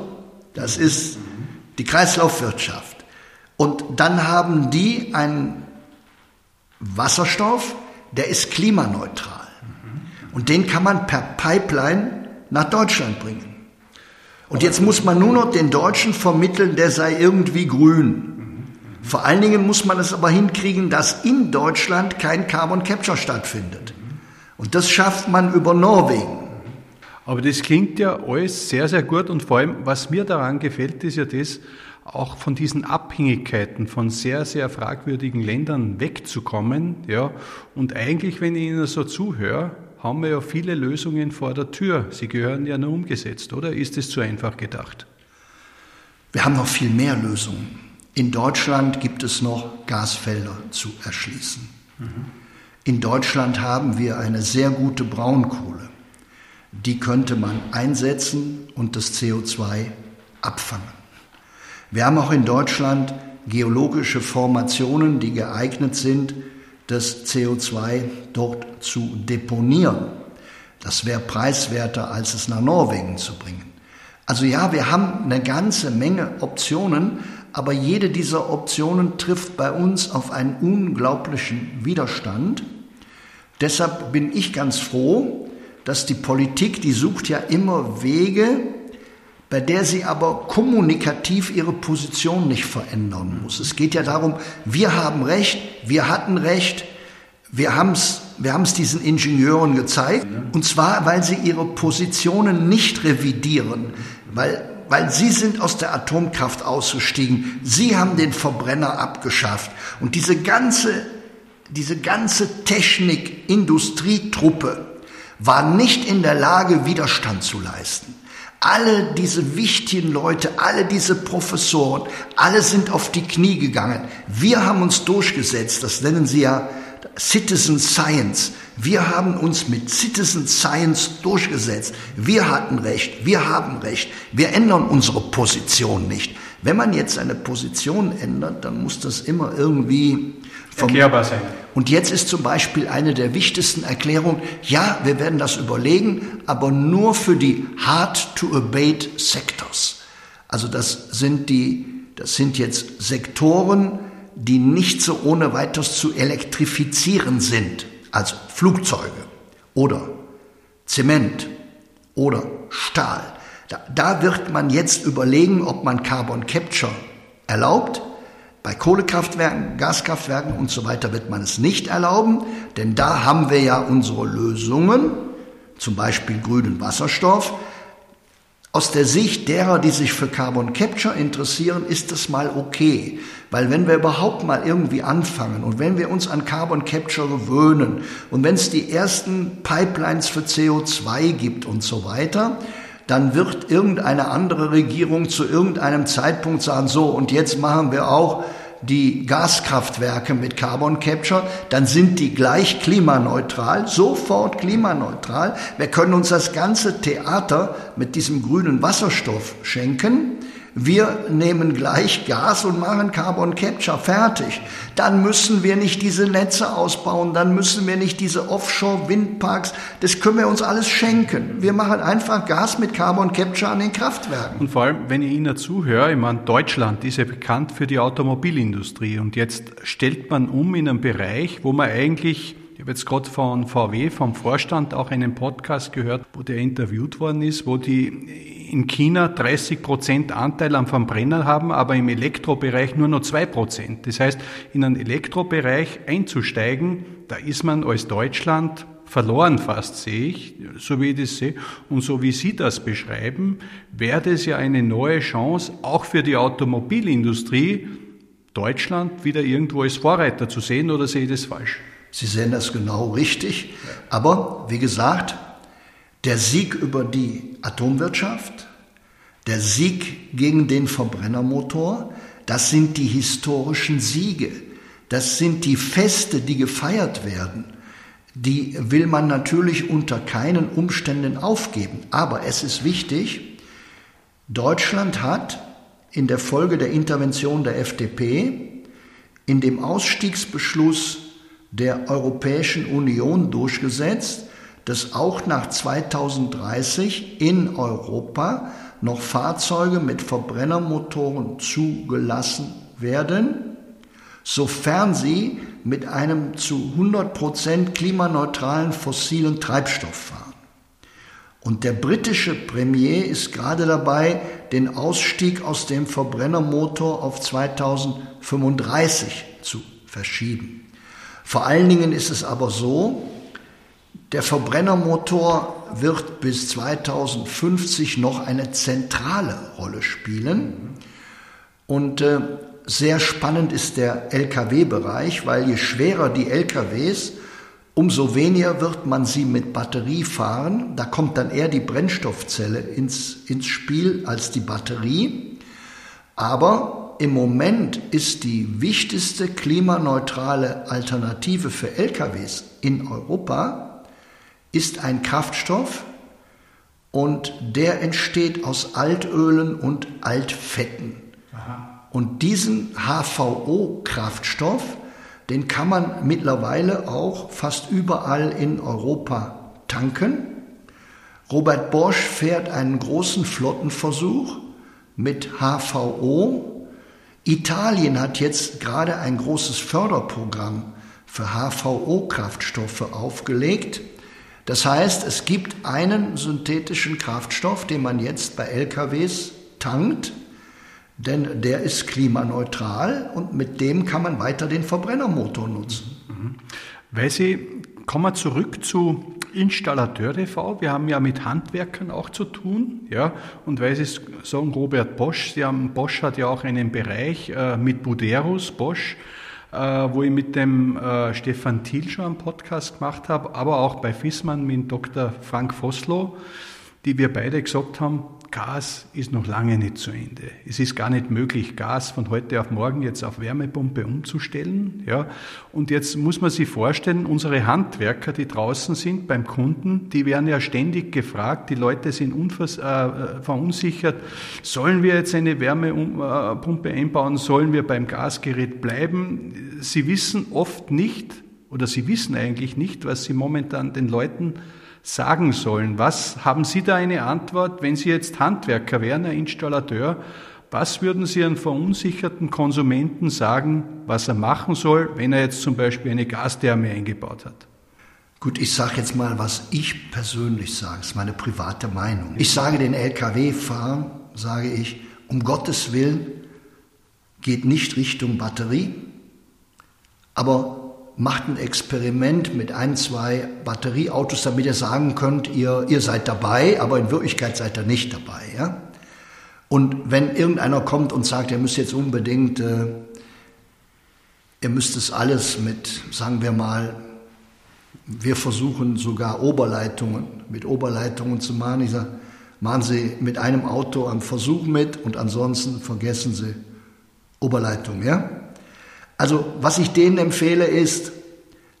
Das ist die Kreislaufwirtschaft. Und dann haben die einen Wasserstoff, der ist klimaneutral. Und den kann man per Pipeline nach Deutschland bringen. Und jetzt muss man nur noch den Deutschen vermitteln, der sei irgendwie grün. Vor allen Dingen muss man es aber hinkriegen, dass in Deutschland kein Carbon Capture stattfindet. Und das schafft man über Norwegen. Aber das klingt ja alles sehr, sehr gut und vor allem, was mir daran gefällt, ist ja das, auch von diesen Abhängigkeiten von sehr, sehr fragwürdigen Ländern wegzukommen, ja. Und eigentlich, wenn ich Ihnen so zuhöre, haben wir ja viele Lösungen vor der Tür. Sie gehören ja nur umgesetzt, oder ist es zu einfach gedacht? Wir haben noch viel mehr Lösungen. In Deutschland gibt es noch Gasfelder zu erschließen. Mhm. In Deutschland haben wir eine sehr gute Braunkohle. Die könnte man einsetzen und das CO2 abfangen. Wir haben auch in Deutschland geologische Formationen, die geeignet sind, das CO2 dort zu deponieren. Das wäre preiswerter, als es nach Norwegen zu bringen. Also ja, wir haben eine ganze Menge Optionen, aber jede dieser Optionen trifft bei uns auf einen unglaublichen Widerstand. Deshalb bin ich ganz froh, dass die Politik, die sucht ja immer Wege, bei der sie aber kommunikativ ihre Position nicht verändern muss. Es geht ja darum, wir haben Recht, wir hatten Recht, wir haben es wir haben's diesen Ingenieuren gezeigt, und zwar, weil sie ihre Positionen nicht revidieren, weil, weil sie sind aus der Atomkraft ausgestiegen, sie haben den Verbrenner abgeschafft. Und diese ganze, diese ganze Technik-Industrietruppe war nicht in der Lage, Widerstand zu leisten. Alle diese wichtigen Leute, alle diese Professoren, alle sind auf die Knie gegangen. Wir haben uns durchgesetzt, das nennen sie ja Citizen Science. Wir haben uns mit Citizen Science durchgesetzt. Wir hatten Recht, wir haben Recht. Wir ändern unsere Position nicht. Wenn man jetzt eine Position ändert, dann muss das immer irgendwie erklärbar sein. Und jetzt ist zum Beispiel eine der wichtigsten Erklärungen, ja, wir werden das überlegen, aber nur für die hard-to-abate Sectors. Also das sind die, das sind jetzt Sektoren, die nicht so ohne weiteres zu elektrifizieren sind, also Flugzeuge oder Zement oder Stahl. Da, da wird man jetzt überlegen, ob man Carbon Capture erlaubt bei Kohlekraftwerken, Gaskraftwerken und so weiter wird man es nicht erlauben, denn da haben wir ja unsere Lösungen, zum Beispiel grünen Wasserstoff. Aus der Sicht derer, die sich für Carbon Capture interessieren, ist das mal okay. Weil wenn wir überhaupt mal irgendwie anfangen und wenn wir uns an Carbon Capture gewöhnen und wenn es die ersten Pipelines für CO2 gibt und so weiter, dann wird irgendeine andere Regierung zu irgendeinem Zeitpunkt sagen, so, und jetzt machen wir auch die Gaskraftwerke mit Carbon Capture, dann sind die gleich klimaneutral, sofort klimaneutral. Wir können uns das ganze Theater mit diesem grünen Wasserstoff schenken wir nehmen gleich Gas und machen Carbon Capture fertig. Dann müssen wir nicht diese Netze ausbauen, dann müssen wir nicht diese Offshore-Windparks, das können wir uns alles schenken. Wir machen einfach Gas mit Carbon Capture an den Kraftwerken. Und vor allem, wenn ich Ihnen zuhöre, ich meine, Deutschland ist ja bekannt für die Automobilindustrie und jetzt stellt man um in einen Bereich, wo man eigentlich ich habe jetzt gerade von VW, vom Vorstand, auch einen Podcast gehört, wo der interviewt worden ist, wo die in China 30 Prozent Anteil am Verbrenner haben, aber im Elektrobereich nur noch zwei Prozent. Das heißt, in einen Elektrobereich einzusteigen, da ist man als Deutschland verloren fast, sehe ich, so wie ich das sehe. Und so wie Sie das beschreiben, wäre das ja eine neue Chance, auch für die Automobilindustrie, Deutschland wieder irgendwo als Vorreiter zu sehen, oder sehe ich das falsch? Sie sehen das genau richtig. Aber wie gesagt, der Sieg über die Atomwirtschaft, der Sieg gegen den Verbrennermotor, das sind die historischen Siege. Das sind die Feste, die gefeiert werden. Die will man natürlich unter keinen Umständen aufgeben. Aber es ist wichtig, Deutschland hat in der Folge der Intervention der FDP in dem Ausstiegsbeschluss der Europäischen Union durchgesetzt, dass auch nach 2030 in Europa noch Fahrzeuge mit Verbrennermotoren zugelassen werden, sofern sie mit einem zu 100% klimaneutralen fossilen Treibstoff fahren. Und der britische Premier ist gerade dabei, den Ausstieg aus dem Verbrennermotor auf 2035 zu verschieben. Vor allen Dingen ist es aber so, der Verbrennermotor wird bis 2050 noch eine zentrale Rolle spielen. Und äh, sehr spannend ist der Lkw-Bereich, weil je schwerer die Lkws, Umso weniger wird man sie mit Batterie fahren. Da kommt dann eher die Brennstoffzelle ins, ins Spiel als die Batterie. Aber im Moment ist die wichtigste klimaneutrale Alternative für LKWs in Europa ist ein Kraftstoff und der entsteht aus Altölen und Altfetten. Aha. Und diesen HVO-Kraftstoff, den kann man mittlerweile auch fast überall in Europa tanken. Robert Bosch fährt einen großen Flottenversuch mit HVO. Italien hat jetzt gerade ein großes Förderprogramm für HVO-Kraftstoffe aufgelegt. Das heißt, es gibt einen synthetischen Kraftstoff, den man jetzt bei LKWs tankt, denn der ist klimaneutral und mit dem kann man weiter den Verbrennermotor nutzen. Mhm. Weil Sie, kommen wir zurück zu Installateur TV. Wir haben ja mit Handwerkern auch zu tun, ja. Und weil Sie sagen, Robert Bosch, Sie haben, Bosch hat ja auch einen Bereich äh, mit Buderus Bosch, äh, wo ich mit dem äh, Stefan Thiel schon einen Podcast gemacht habe, aber auch bei Fissmann mit Dr. Frank Vossloh, die wir beide gesagt haben, Gas ist noch lange nicht zu Ende. Es ist gar nicht möglich, Gas von heute auf morgen jetzt auf Wärmepumpe umzustellen. Ja. Und jetzt muss man sich vorstellen, unsere Handwerker, die draußen sind beim Kunden, die werden ja ständig gefragt, die Leute sind unvers äh, verunsichert, sollen wir jetzt eine Wärmepumpe einbauen, sollen wir beim Gasgerät bleiben? Sie wissen oft nicht, oder sie wissen eigentlich nicht, was sie momentan den Leuten sagen sollen. Was haben Sie da eine Antwort, wenn Sie jetzt Handwerker wären, ein Installateur? Was würden Sie einem verunsicherten Konsumenten sagen, was er machen soll, wenn er jetzt zum Beispiel eine Gastherme eingebaut hat? Gut, ich sage jetzt mal, was ich persönlich sage, das ist meine private Meinung. Ich sage den Lkw-Fahrern, sage ich, um Gottes Willen, geht nicht Richtung Batterie, aber macht ein Experiment mit ein, zwei Batterieautos, damit ihr sagen könnt, ihr, ihr seid dabei, aber in Wirklichkeit seid ihr nicht dabei. Ja? Und wenn irgendeiner kommt und sagt, ihr müsst jetzt unbedingt, äh, ihr müsst es alles mit, sagen wir mal, wir versuchen sogar Oberleitungen, mit Oberleitungen zu machen. Ich sage, machen Sie mit einem Auto am Versuch mit und ansonsten vergessen Sie Oberleitung, ja? Also was ich denen empfehle ist,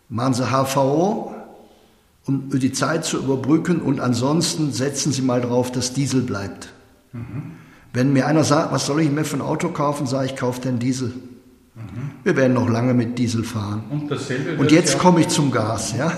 machen Sie HVO, um die Zeit zu überbrücken und ansonsten setzen Sie mal drauf, dass Diesel bleibt. Mhm. Wenn mir einer sagt, was soll ich mir für ein Auto kaufen, sage ich, kauf den Diesel. Mhm. Wir werden noch lange mit Diesel fahren. Und, und jetzt komme ich zum Gas. Ja?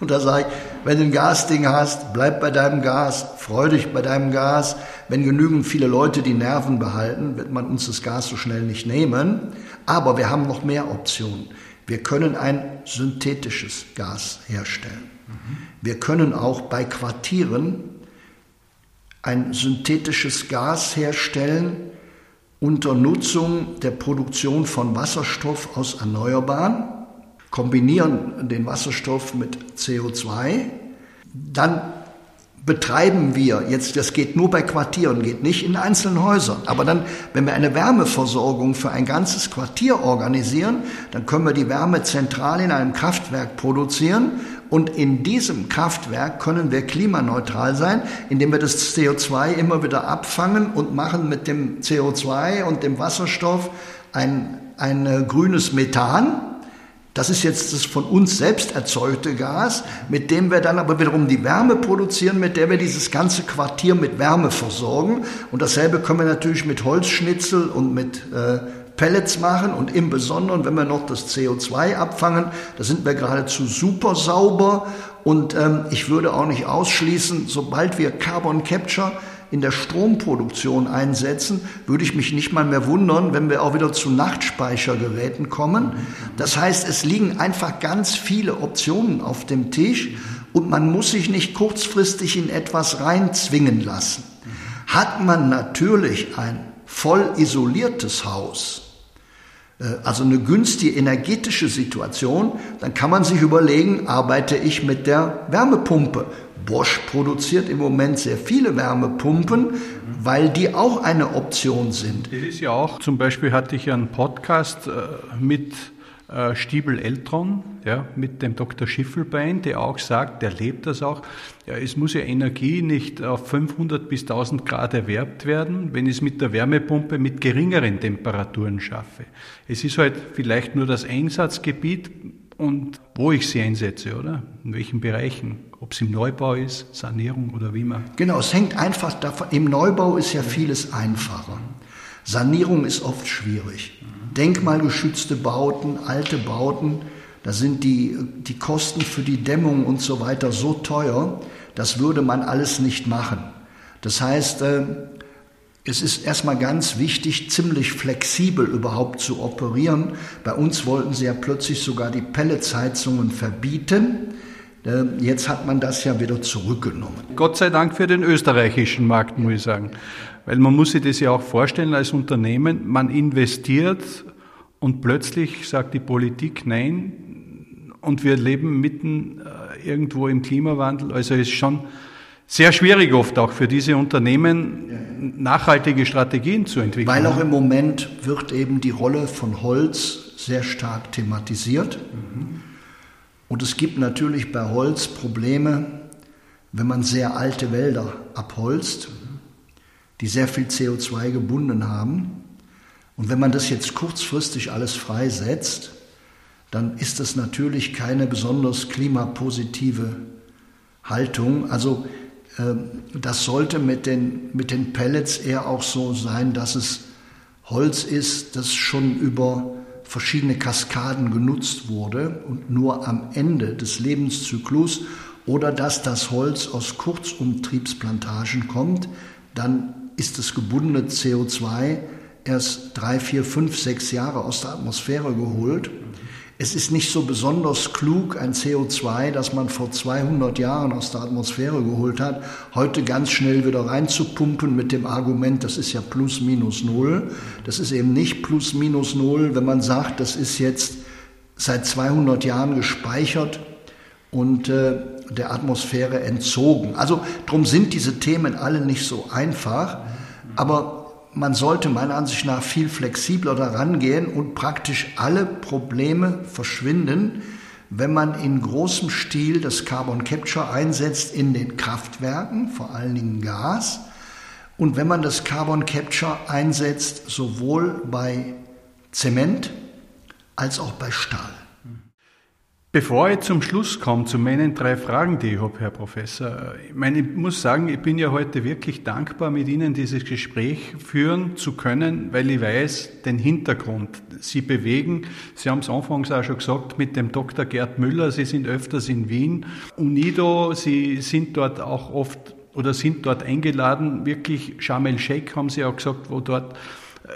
Und da sage ich, wenn du ein Gasding hast, bleib bei deinem Gas, freu dich bei deinem Gas. Wenn genügend viele Leute die Nerven behalten, wird man uns das Gas so schnell nicht nehmen. Aber wir haben noch mehr Optionen. Wir können ein synthetisches Gas herstellen. Wir können auch bei Quartieren ein synthetisches Gas herstellen unter Nutzung der Produktion von Wasserstoff aus Erneuerbaren kombinieren den Wasserstoff mit CO2, dann betreiben wir jetzt, das geht nur bei Quartieren, geht nicht in einzelnen Häusern. Aber dann, wenn wir eine Wärmeversorgung für ein ganzes Quartier organisieren, dann können wir die Wärme zentral in einem Kraftwerk produzieren und in diesem Kraftwerk können wir klimaneutral sein, indem wir das CO2 immer wieder abfangen und machen mit dem CO2 und dem Wasserstoff ein, ein äh, grünes Methan das ist jetzt das von uns selbst erzeugte Gas, mit dem wir dann aber wiederum die Wärme produzieren, mit der wir dieses ganze Quartier mit Wärme versorgen. Und dasselbe können wir natürlich mit Holzschnitzel und mit äh, Pellets machen und im Besonderen, wenn wir noch das CO2 abfangen, da sind wir geradezu super sauber. Und ähm, ich würde auch nicht ausschließen, sobald wir Carbon Capture in der Stromproduktion einsetzen, würde ich mich nicht mal mehr wundern, wenn wir auch wieder zu Nachtspeichergeräten kommen. Das heißt, es liegen einfach ganz viele Optionen auf dem Tisch und man muss sich nicht kurzfristig in etwas reinzwingen lassen. Hat man natürlich ein voll isoliertes Haus, äh, also eine günstige energetische Situation, dann kann man sich überlegen, arbeite ich mit der Wärmepumpe Bosch produziert im Moment sehr viele Wärmepumpen, weil die auch eine Option sind. Das ist ja auch, zum Beispiel hatte ich einen Podcast äh, mit äh, Stiebel Eltron, ja, mit dem Dr. Schiffelbein, der auch sagt, der lebt das auch, ja, es muss ja Energie nicht auf 500 bis 1000 Grad erwerbt werden, wenn ich es mit der Wärmepumpe mit geringeren Temperaturen schaffe. Es ist halt vielleicht nur das Einsatzgebiet und wo ich sie einsetze, oder? In welchen Bereichen? Ob es im Neubau ist, Sanierung oder wie immer. Genau, es hängt einfach davon, im Neubau ist ja vieles einfacher. Sanierung ist oft schwierig. Denkmalgeschützte Bauten, alte Bauten, da sind die, die Kosten für die Dämmung und so weiter so teuer, das würde man alles nicht machen. Das heißt, äh, es ist erstmal ganz wichtig, ziemlich flexibel überhaupt zu operieren. Bei uns wollten sie ja plötzlich sogar die Pelletsheizungen verbieten. Äh, jetzt hat man das ja wieder zurückgenommen. Gott sei Dank für den österreichischen Markt, muss ich sagen. Weil man muss sich das ja auch vorstellen als Unternehmen, man investiert und plötzlich sagt die Politik nein und wir leben mitten äh, irgendwo im Klimawandel. Also es ist schon sehr schwierig oft auch für diese Unternehmen nachhaltige Strategien zu entwickeln. Weil auch im Moment wird eben die Rolle von Holz sehr stark thematisiert. Und es gibt natürlich bei Holz Probleme, wenn man sehr alte Wälder abholzt die sehr viel CO2 gebunden haben. Und wenn man das jetzt kurzfristig alles freisetzt, dann ist das natürlich keine besonders klimapositive Haltung. Also ähm, das sollte mit den, mit den Pellets eher auch so sein, dass es Holz ist, das schon über verschiedene Kaskaden genutzt wurde und nur am Ende des Lebenszyklus oder dass das Holz aus Kurzumtriebsplantagen kommt, dann ist das gebundene CO2 erst drei, vier, fünf, sechs Jahre aus der Atmosphäre geholt. Es ist nicht so besonders klug, ein CO2, das man vor 200 Jahren aus der Atmosphäre geholt hat, heute ganz schnell wieder reinzupumpen mit dem Argument, das ist ja plus minus null. Das ist eben nicht plus minus null, wenn man sagt, das ist jetzt seit 200 Jahren gespeichert und äh, der Atmosphäre entzogen. Also darum sind diese Themen alle nicht so einfach, aber man sollte meiner Ansicht nach viel flexibler daran gehen und praktisch alle Probleme verschwinden, wenn man in großem Stil das Carbon Capture einsetzt in den Kraftwerken, vor allen Dingen Gas, und wenn man das Carbon Capture einsetzt sowohl bei Zement als auch bei Stahl. Bevor ich zum Schluss komme, zu meinen drei Fragen, die ich habe, Herr Professor, ich meine, ich muss sagen, ich bin ja heute wirklich dankbar, mit Ihnen dieses Gespräch führen zu können, weil ich weiß, den Hintergrund. Sie bewegen, Sie haben es anfangs auch schon gesagt, mit dem Dr. Gerd Müller, Sie sind öfters in Wien, UNIDO, Sie sind dort auch oft oder sind dort eingeladen, wirklich Sharm el-Sheikh haben Sie auch gesagt, wo dort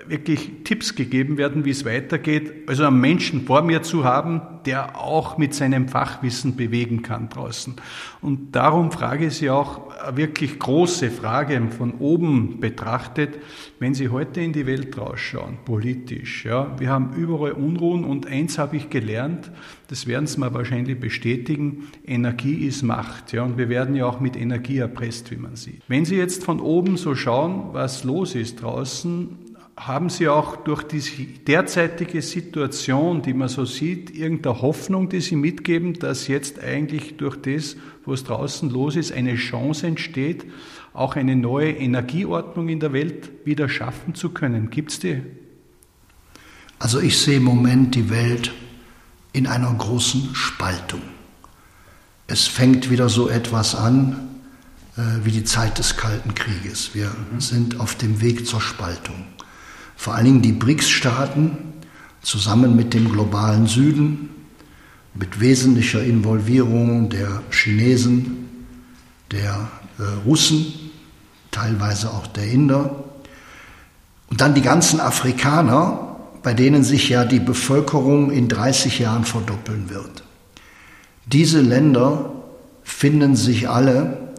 wirklich Tipps gegeben werden, wie es weitergeht. Also einen Menschen vor mir zu haben, der auch mit seinem Fachwissen bewegen kann draußen. Und darum frage ich Sie auch eine wirklich große Frage von oben betrachtet, wenn Sie heute in die Welt rausschauen, politisch. Ja, wir haben überall Unruhen und eins habe ich gelernt, das werden Sie mir wahrscheinlich bestätigen, Energie ist Macht. Ja, und wir werden ja auch mit Energie erpresst, wie man sieht. Wenn Sie jetzt von oben so schauen, was los ist draußen, haben Sie auch durch die derzeitige Situation, die man so sieht, irgendeine Hoffnung, die Sie mitgeben, dass jetzt eigentlich durch das, was draußen los ist, eine Chance entsteht, auch eine neue Energieordnung in der Welt wieder schaffen zu können? Gibt es die? Also ich sehe im Moment die Welt in einer großen Spaltung. Es fängt wieder so etwas an äh, wie die Zeit des Kalten Krieges. Wir mhm. sind auf dem Weg zur Spaltung vor allen Dingen die BRICS-Staaten zusammen mit dem globalen Süden, mit wesentlicher Involvierung der Chinesen, der äh, Russen, teilweise auch der Inder, und dann die ganzen Afrikaner, bei denen sich ja die Bevölkerung in 30 Jahren verdoppeln wird. Diese Länder finden sich alle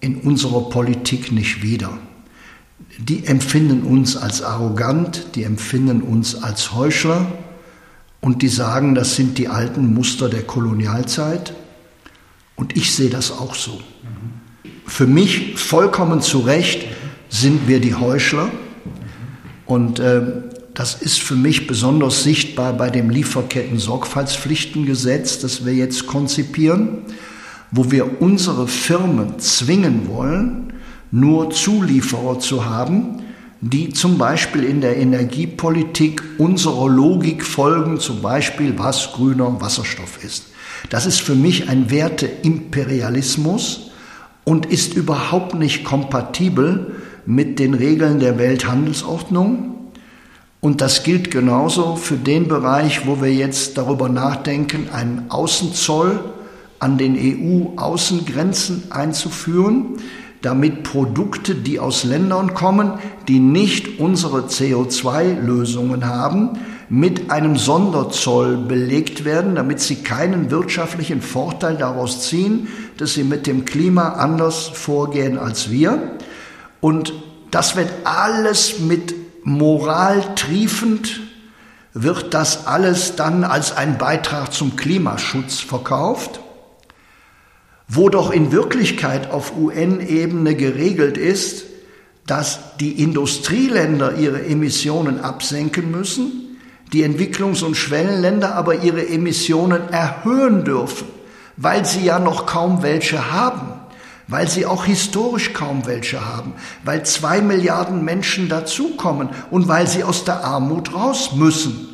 in unserer Politik nicht wieder die empfinden uns als arrogant, die empfinden uns als Heuchler und die sagen, das sind die alten Muster der Kolonialzeit. Und ich sehe das auch so. Für mich vollkommen zu Recht sind wir die Heuchler. Und äh, das ist für mich besonders sichtbar bei dem Lieferketten-Sorgfaltspflichtengesetz, das wir jetzt konzipieren, wo wir unsere Firmen zwingen wollen, nur Zulieferer zu haben, die zum Beispiel in der Energiepolitik unserer Logik folgen, zum Beispiel was grüner Wasserstoff ist. Das ist für mich ein Werteimperialismus und ist überhaupt nicht kompatibel mit den Regeln der Welthandelsordnung und das gilt genauso für den Bereich, wo wir jetzt darüber nachdenken, einen Außenzoll an den EU-Außengrenzen einzuführen, damit Produkte, die aus Ländern kommen, die nicht unsere CO2-Lösungen haben, mit einem Sonderzoll belegt werden, damit sie keinen wirtschaftlichen Vorteil daraus ziehen, dass sie mit dem Klima anders vorgehen als wir. Und das wird alles mit moraltriefend wird das alles dann als ein Beitrag zum Klimaschutz verkauft, wo doch in Wirklichkeit auf UN-Ebene geregelt ist, dass die Industrieländer ihre Emissionen absenken müssen, die Entwicklungs- und Schwellenländer aber ihre Emissionen erhöhen dürfen, weil sie ja noch kaum welche haben weil sie auch historisch kaum welche haben, weil zwei Milliarden Menschen dazukommen und weil sie aus der Armut raus müssen.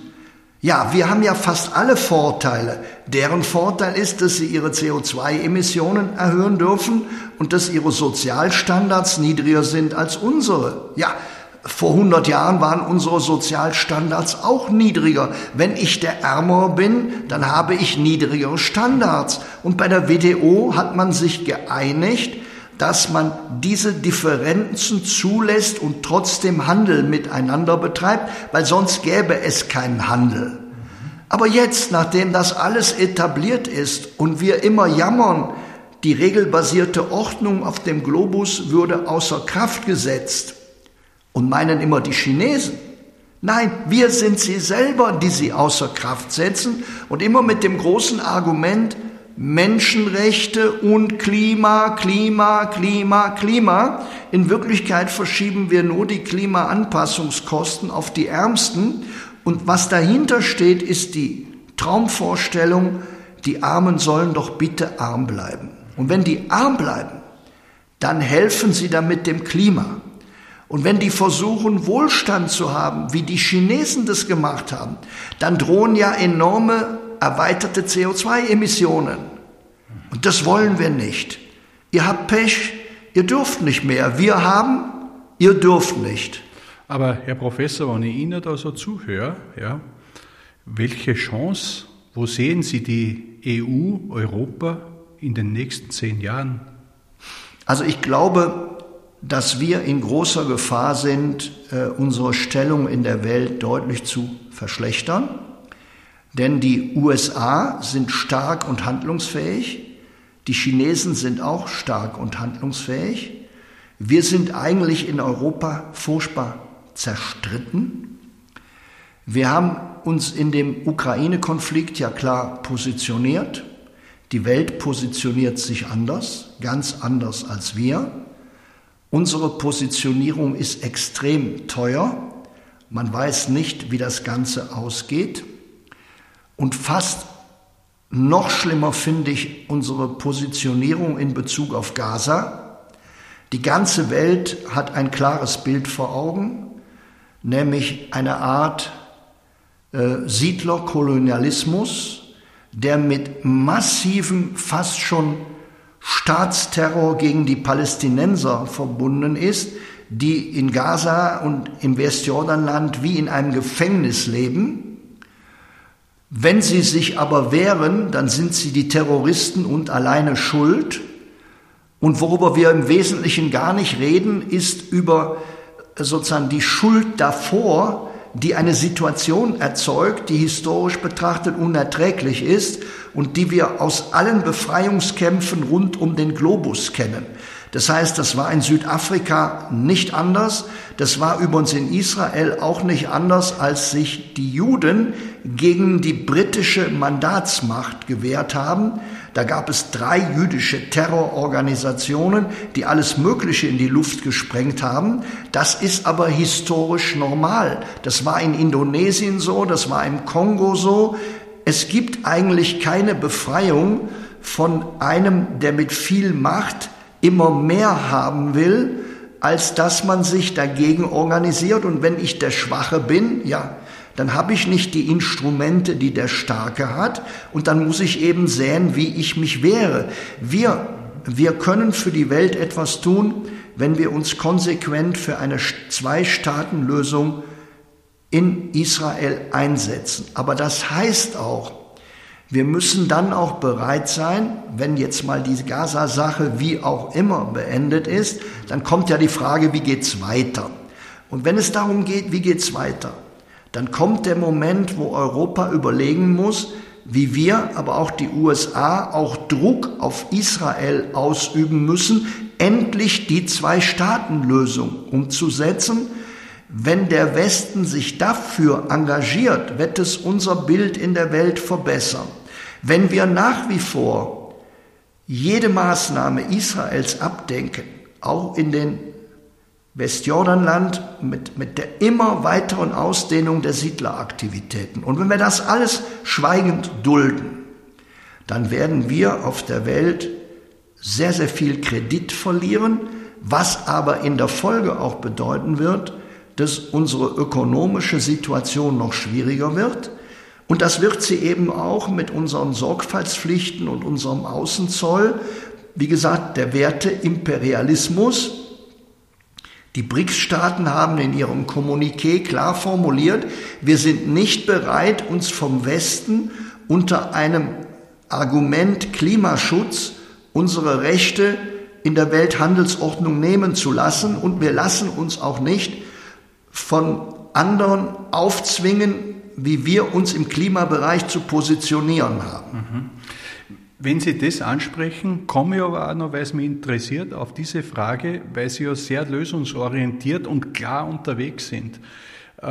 Ja, wir haben ja fast alle Vorteile. Deren Vorteil ist, dass sie ihre CO2-Emissionen erhöhen dürfen und dass ihre Sozialstandards niedriger sind als unsere. Ja, vor 100 Jahren waren unsere Sozialstandards auch niedriger. Wenn ich der Ärmere bin, dann habe ich niedrigere Standards. Und bei der WTO hat man sich geeinigt, dass man diese Differenzen zulässt und trotzdem Handel miteinander betreibt, weil sonst gäbe es keinen Handel. Aber jetzt, nachdem das alles etabliert ist und wir immer jammern, die regelbasierte Ordnung auf dem Globus würde außer Kraft gesetzt, und meinen immer die Chinesen. Nein, wir sind sie selber, die sie außer Kraft setzen und immer mit dem großen Argument Menschenrechte und Klima, Klima, Klima, Klima. In Wirklichkeit verschieben wir nur die Klimaanpassungskosten auf die Ärmsten und was dahinter steht, ist die Traumvorstellung, die Armen sollen doch bitte arm bleiben. Und wenn die arm bleiben, dann helfen sie damit dem Klima. Und wenn die versuchen, Wohlstand zu haben, wie die Chinesen das gemacht haben, dann drohen ja enorme erweiterte CO2-Emissionen. Und das wollen wir nicht. Ihr habt Pech, ihr dürft nicht mehr. Wir haben, ihr dürft nicht. Aber Herr Professor, wenn ich Ihnen da so zuhöre, ja, welche Chance, wo sehen Sie die EU, Europa in den nächsten zehn Jahren? Also ich glaube, dass wir in großer Gefahr sind, äh, unsere Stellung in der Welt deutlich zu verschlechtern. Denn die USA sind stark und handlungsfähig, die Chinesen sind auch stark und handlungsfähig. Wir sind eigentlich in Europa furchtbar zerstritten. Wir haben uns in dem Ukraine-Konflikt ja klar positioniert. Die Welt positioniert sich anders, ganz anders als wir. Unsere Positionierung ist extrem teuer. Man weiß nicht, wie das Ganze ausgeht. Und fast noch schlimmer finde ich unsere Positionierung in Bezug auf Gaza. Die ganze Welt hat ein klares Bild vor Augen, nämlich eine Art äh, Siedlerkolonialismus, der mit massivem, fast schon Staatsterror gegen die Palästinenser verbunden ist, die in Gaza und im Westjordanland wie in einem Gefängnis leben. Wenn sie sich aber wehren, dann sind sie die Terroristen und alleine schuld. Und worüber wir im Wesentlichen gar nicht reden, ist über sozusagen die Schuld davor, die eine Situation erzeugt, die historisch betrachtet unerträglich ist und die wir aus allen Befreiungskämpfen rund um den Globus kennen. Das heißt, das war in Südafrika nicht anders. Das war übrigens in Israel auch nicht anders, als sich die Juden gegen die britische Mandatsmacht gewehrt haben. Da gab es drei jüdische Terrororganisationen, die alles Mögliche in die Luft gesprengt haben. Das ist aber historisch normal. Das war in Indonesien so, das war im Kongo so. Es gibt eigentlich keine Befreiung von einem, der mit viel Macht immer mehr haben will, als dass man sich dagegen organisiert. Und wenn ich der Schwache bin, ja, dann habe ich nicht die Instrumente, die der Starke hat. Und dann muss ich eben sehen, wie ich mich wehre. Wir, wir können für die Welt etwas tun, wenn wir uns konsequent für eine Zwei-Staaten-Lösung in Israel einsetzen. Aber das heißt auch, wir müssen dann auch bereit sein, wenn jetzt mal die Gaza-Sache wie auch immer beendet ist, dann kommt ja die Frage, wie geht's weiter? Und wenn es darum geht, wie geht's weiter, dann kommt der Moment, wo Europa überlegen muss, wie wir, aber auch die USA, auch Druck auf Israel ausüben müssen, endlich die Zwei-Staaten-Lösung umzusetzen. Wenn der Westen sich dafür engagiert, wird es unser Bild in der Welt verbessern. Wenn wir nach wie vor jede Maßnahme Israels abdenken, auch in den Westjordanland mit, mit der immer weiteren Ausdehnung der Siedleraktivitäten. Und wenn wir das alles schweigend dulden, dann werden wir auf der Welt sehr, sehr viel Kredit verlieren, was aber in der Folge auch bedeuten wird, dass unsere ökonomische Situation noch schwieriger wird. Und das wird sie eben auch mit unseren Sorgfaltspflichten und unserem Außenzoll. Wie gesagt, der Werteimperialismus, die BRICS-Staaten haben in ihrem Kommuniqué klar formuliert, wir sind nicht bereit, uns vom Westen unter einem Argument Klimaschutz unsere Rechte in der Welthandelsordnung nehmen zu lassen und wir lassen uns auch nicht von anderen aufzwingen, wie wir uns im Klimabereich zu positionieren haben. Mhm. Wenn Sie das ansprechen, komme ich aber auch noch, weil es mich interessiert, auf diese Frage, weil Sie ja sehr lösungsorientiert und klar unterwegs sind. Äh,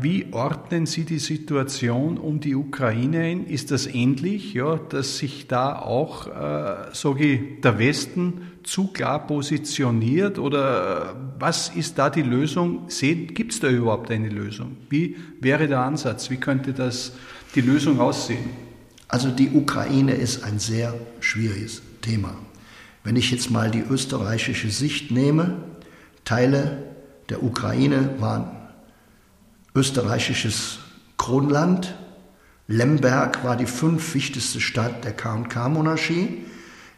wie ordnen Sie die Situation um die Ukraine ein? Ist das ähnlich, ja, dass sich da auch, äh, sage ich, der Westen zu klar positioniert? Oder äh, was ist da die Lösung? Gibt es da überhaupt eine Lösung? Wie wäre der Ansatz? Wie könnte das die Lösung aussehen? Also die Ukraine ist ein sehr schwieriges Thema. Wenn ich jetzt mal die österreichische Sicht nehme, Teile der Ukraine waren österreichisches Kronland, Lemberg war die fünf wichtigste Stadt der KK-Monarchie.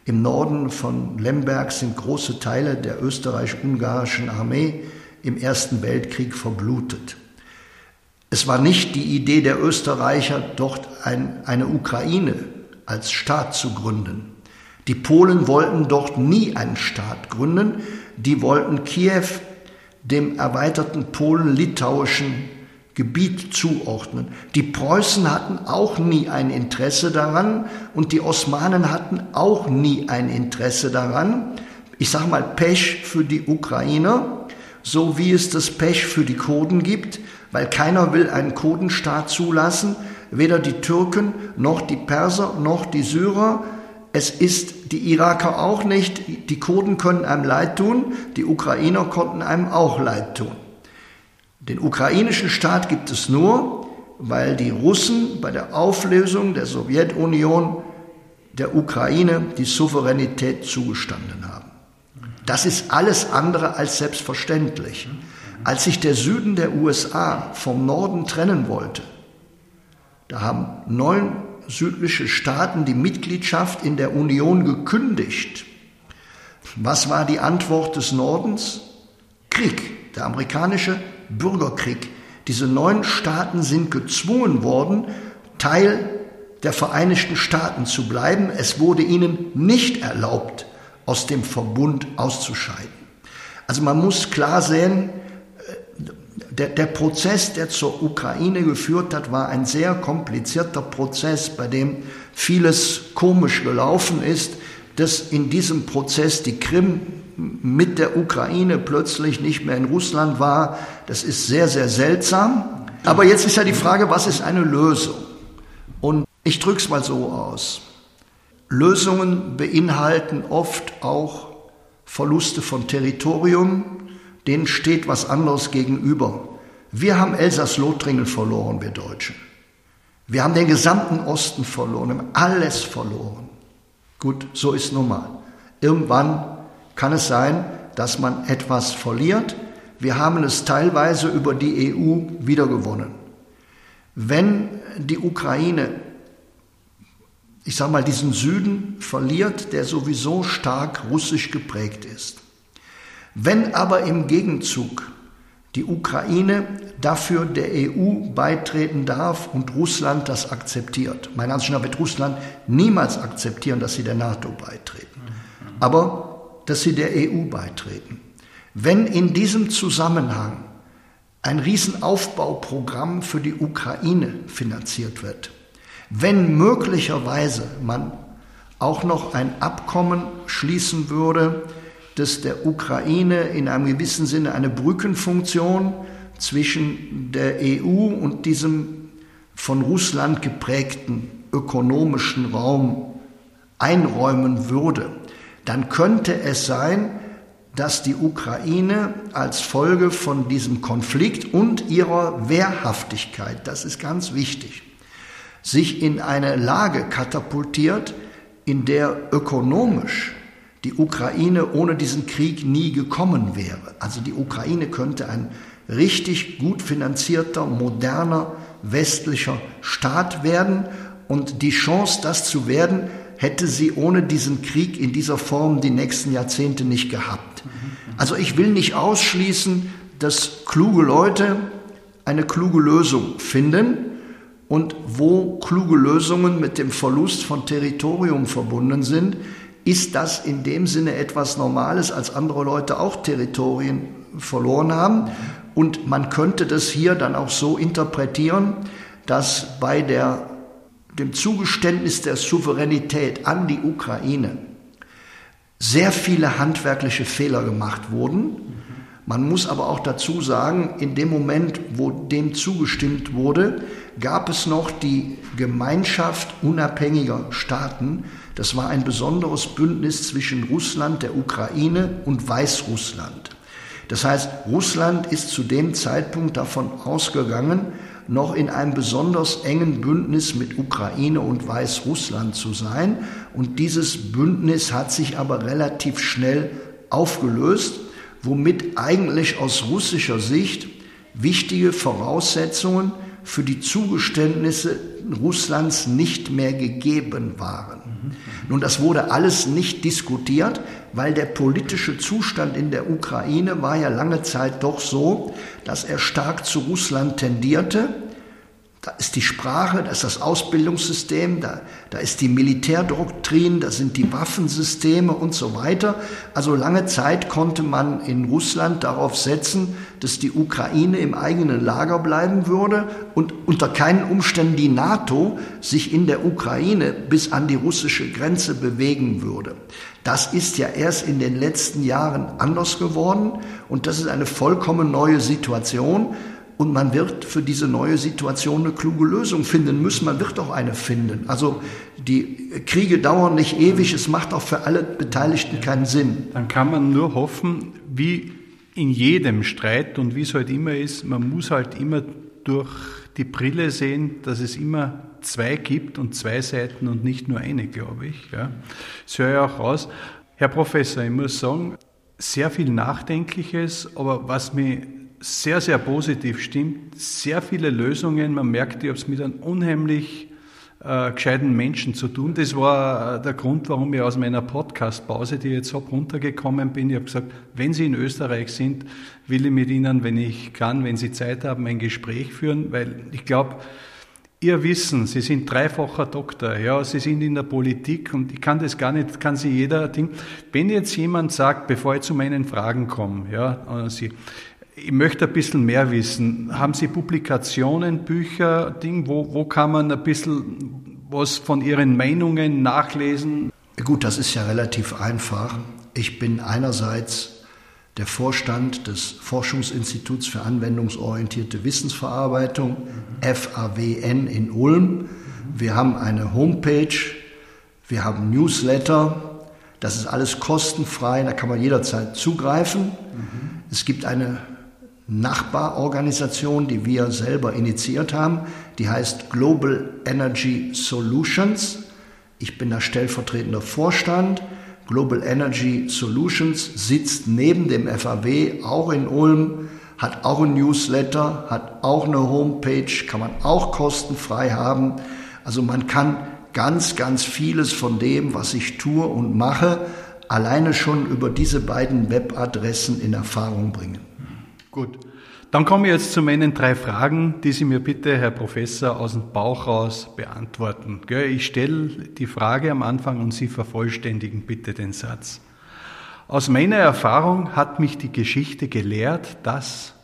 Im Norden von Lemberg sind große Teile der österreich-ungarischen Armee im Ersten Weltkrieg verblutet. Es war nicht die Idee der Österreicher, dort ein, eine Ukraine als Staat zu gründen. Die Polen wollten dort nie einen Staat gründen. Die wollten Kiew dem erweiterten polen-litauischen Gebiet zuordnen. Die Preußen hatten auch nie ein Interesse daran und die Osmanen hatten auch nie ein Interesse daran. Ich sage mal Pech für die Ukrainer, so wie es das Pech für die Kurden gibt weil keiner will einen Kurdenstaat zulassen, weder die Türken noch die Perser noch die Syrer. Es ist die Iraker auch nicht. Die Kurden können einem leid tun, die Ukrainer konnten einem auch leid tun. Den ukrainischen Staat gibt es nur, weil die Russen bei der Auflösung der Sowjetunion der Ukraine die Souveränität zugestanden haben. Das ist alles andere als selbstverständlich. Als sich der Süden der USA vom Norden trennen wollte, da haben neun südliche Staaten die Mitgliedschaft in der Union gekündigt. Was war die Antwort des Nordens? Krieg, der amerikanische Bürgerkrieg. Diese neun Staaten sind gezwungen worden, Teil der Vereinigten Staaten zu bleiben. Es wurde ihnen nicht erlaubt, aus dem Verbund auszuscheiden. Also man muss klar sehen, der, der Prozess, der zur Ukraine geführt hat, war ein sehr komplizierter Prozess, bei dem vieles komisch gelaufen ist. dass in diesem Prozess die Krim mit der Ukraine plötzlich nicht mehr in Russland war. Das ist sehr, sehr seltsam. Aber jetzt ist ja die Frage, was ist eine Lösung? Und ich drücke es mal so aus. Lösungen beinhalten oft auch Verluste von Territorium, denen steht was anderes gegenüber. Wir haben Elsass-Lothringen verloren, wir Deutschen. Wir haben den gesamten Osten verloren, haben alles verloren. Gut, so ist nun mal. Irgendwann kann es sein, dass man etwas verliert. Wir haben es teilweise über die EU wiedergewonnen. Wenn die Ukraine, ich sage mal, diesen Süden verliert, der sowieso stark russisch geprägt ist, wenn aber im Gegenzug die Ukraine dafür der EU beitreten darf und Russland das akzeptiert. Meine Ansicht nach wird Russland niemals akzeptieren, dass sie der NATO beitreten. Aber dass sie der EU beitreten. Wenn in diesem Zusammenhang ein Riesenaufbauprogramm für die Ukraine finanziert wird, wenn möglicherweise man auch noch ein Abkommen schließen würde, das der Ukraine in einem gewissen Sinne eine Brückenfunktion zwischen der EU und diesem von Russland geprägten ökonomischen Raum einräumen würde, dann könnte es sein, dass die Ukraine als Folge von diesem Konflikt und ihrer Wehrhaftigkeit, das ist ganz wichtig, sich in eine Lage katapultiert, in der ökonomisch die Ukraine ohne diesen Krieg nie gekommen wäre. Also die Ukraine könnte ein richtig gut finanzierter, moderner, westlicher Staat werden und die Chance, das zu werden, hätte sie ohne diesen Krieg in dieser Form die nächsten Jahrzehnte nicht gehabt. Also ich will nicht ausschließen, dass kluge Leute eine kluge Lösung finden und wo kluge Lösungen mit dem Verlust von Territorium verbunden sind, ist das in dem Sinne etwas Normales, als andere Leute auch Territorien verloren haben. Und man könnte das hier dann auch so interpretieren, dass bei der dem Zugeständnis der Souveränität an die Ukraine sehr viele handwerkliche Fehler gemacht wurden. Man muss aber auch dazu sagen, in dem Moment, wo dem zugestimmt wurde, gab es noch die Gemeinschaft unabhängiger Staaten. Das war ein besonderes Bündnis zwischen Russland, der Ukraine und Weißrussland. Das heißt, Russland ist zu dem Zeitpunkt davon ausgegangen, noch in einem besonders engen Bündnis mit Ukraine und Weißrussland zu sein. Und dieses Bündnis hat sich aber relativ schnell aufgelöst, womit eigentlich aus russischer Sicht wichtige Voraussetzungen für die Zugeständnisse Russlands nicht mehr gegeben waren. Nun, das wurde alles nicht diskutiert, weil der politische Zustand in der Ukraine war ja lange Zeit doch so, dass er stark zu Russland tendierte. Da ist die Sprache, da ist das Ausbildungssystem, da, da ist die Militärdoktrin, da sind die Waffensysteme und so weiter. Also lange Zeit konnte man in Russland darauf setzen, dass die Ukraine im eigenen Lager bleiben würde und unter keinen Umständen die NATO sich in der Ukraine bis an die russische Grenze bewegen würde. Das ist ja erst in den letzten Jahren anders geworden und das ist eine vollkommen neue Situation. Und man wird für diese neue Situation eine kluge Lösung finden müssen. Man wird auch eine finden. Also die Kriege dauern nicht ewig. Es macht auch für alle Beteiligten keinen Sinn. Dann kann man nur hoffen, wie in jedem Streit und wie es halt immer ist, man muss halt immer durch die Brille sehen, dass es immer zwei gibt und zwei Seiten und nicht nur eine, glaube ich. Ja. Das höre ich auch raus. Herr Professor, ich muss sagen, sehr viel Nachdenkliches, aber was mich sehr, sehr positiv stimmt. Sehr viele Lösungen. Man merkt, ich habe es mit einem unheimlich äh, gescheiten Menschen zu tun. Das war äh, der Grund, warum ich aus meiner Podcast-Pause, die ich jetzt habe, runtergekommen bin. Ich habe gesagt, wenn Sie in Österreich sind, will ich mit Ihnen, wenn ich kann, wenn Sie Zeit haben, ein Gespräch führen, weil ich glaube, Ihr Wissen, Sie sind dreifacher Doktor, ja, Sie sind in der Politik und ich kann das gar nicht, kann Sie jeder Ding. Wenn jetzt jemand sagt, bevor ich zu meinen Fragen komme, ja, Sie, ich möchte ein bisschen mehr wissen. Haben Sie Publikationen, Bücher, Ding, wo, wo kann man ein bisschen was von Ihren Meinungen nachlesen? Gut, das ist ja relativ einfach. Ich bin einerseits der Vorstand des Forschungsinstituts für anwendungsorientierte Wissensverarbeitung, FAWN in Ulm. Wir haben eine Homepage, wir haben Newsletter, das ist alles kostenfrei, da kann man jederzeit zugreifen. Mhm. Es gibt eine Nachbarorganisation, die wir selber initiiert haben, die heißt Global Energy Solutions. Ich bin da stellvertretender Vorstand. Global Energy Solutions sitzt neben dem FAW auch in Ulm, hat auch ein Newsletter, hat auch eine Homepage, kann man auch kostenfrei haben. Also man kann ganz, ganz vieles von dem, was ich tue und mache, alleine schon über diese beiden Webadressen in Erfahrung bringen. Gut. Dann komme ich jetzt zu meinen drei Fragen, die Sie mir bitte, Herr Professor, aus dem Bauch raus beantworten. Ich stelle die Frage am Anfang und Sie vervollständigen bitte den Satz. Aus meiner Erfahrung hat mich die Geschichte gelehrt, dass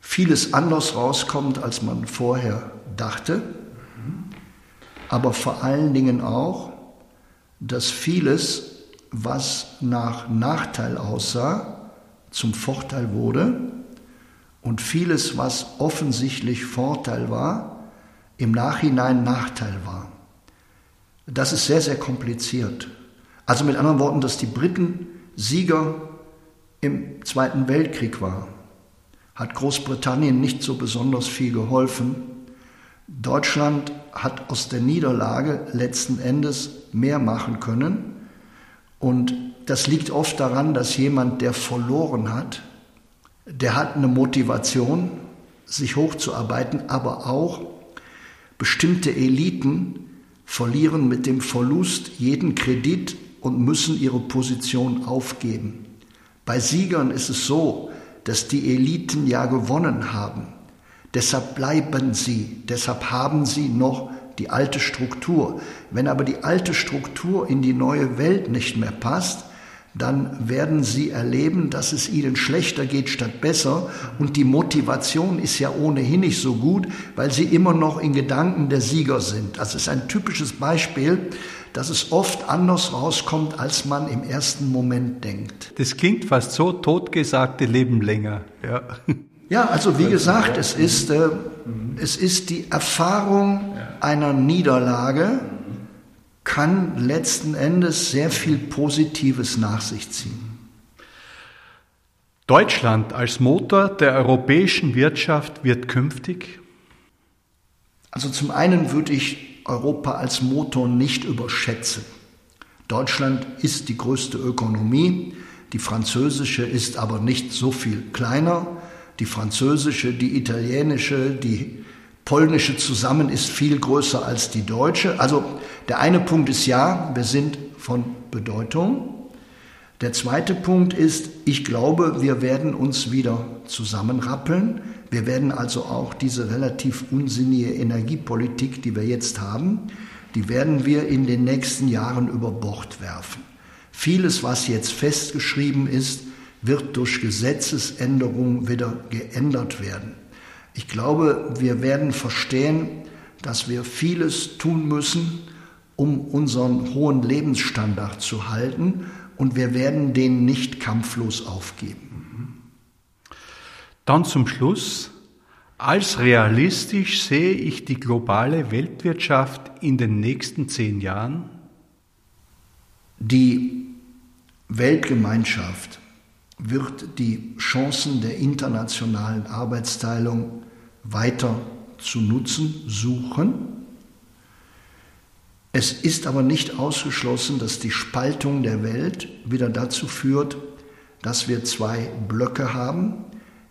vieles anders rauskommt, als man vorher dachte, aber vor allen Dingen auch, dass vieles, was nach Nachteil aussah, zum Vorteil wurde und vieles, was offensichtlich Vorteil war, im Nachhinein Nachteil war. Das ist sehr, sehr kompliziert. Also mit anderen Worten, dass die Briten Sieger im Zweiten Weltkrieg waren, hat Großbritannien nicht so besonders viel geholfen. Deutschland hat aus der Niederlage letzten Endes mehr machen können. Und das liegt oft daran, dass jemand, der verloren hat, der hat eine Motivation, sich hochzuarbeiten, aber auch bestimmte Eliten verlieren mit dem Verlust jeden Kredit und müssen ihre Position aufgeben. Bei Siegern ist es so, dass die Eliten ja gewonnen haben. Deshalb bleiben sie, deshalb haben sie noch die alte Struktur. Wenn aber die alte Struktur in die neue Welt nicht mehr passt, dann werden sie erleben, dass es ihnen schlechter geht statt besser. Und die Motivation ist ja ohnehin nicht so gut, weil sie immer noch in Gedanken der Sieger sind. Das ist ein typisches Beispiel, dass es oft anders rauskommt, als man im ersten Moment denkt. Das klingt fast so, totgesagte leben länger. Ja, ja also wie gesagt, es ist, äh, es ist die Erfahrung einer Niederlage, kann letzten Endes sehr viel Positives nach sich ziehen. Deutschland als Motor der europäischen Wirtschaft wird künftig? Also zum einen würde ich Europa als Motor nicht überschätzen. Deutschland ist die größte Ökonomie, die französische ist aber nicht so viel kleiner. Die französische, die italienische, die polnische zusammen ist viel größer als die deutsche. Also der eine Punkt ist ja, wir sind von Bedeutung. Der zweite Punkt ist, ich glaube, wir werden uns wieder zusammenrappeln. Wir werden also auch diese relativ unsinnige Energiepolitik, die wir jetzt haben, die werden wir in den nächsten Jahren über Bord werfen. Vieles, was jetzt festgeschrieben ist, wird durch Gesetzesänderungen wieder geändert werden. Ich glaube, wir werden verstehen, dass wir vieles tun müssen, um unseren hohen Lebensstandard zu halten und wir werden den nicht kampflos aufgeben. Dann zum Schluss. Als realistisch sehe ich die globale Weltwirtschaft in den nächsten zehn Jahren? Die Weltgemeinschaft wird die Chancen der internationalen Arbeitsteilung weiter zu nutzen suchen es ist aber nicht ausgeschlossen, dass die Spaltung der Welt wieder dazu führt, dass wir zwei Blöcke haben,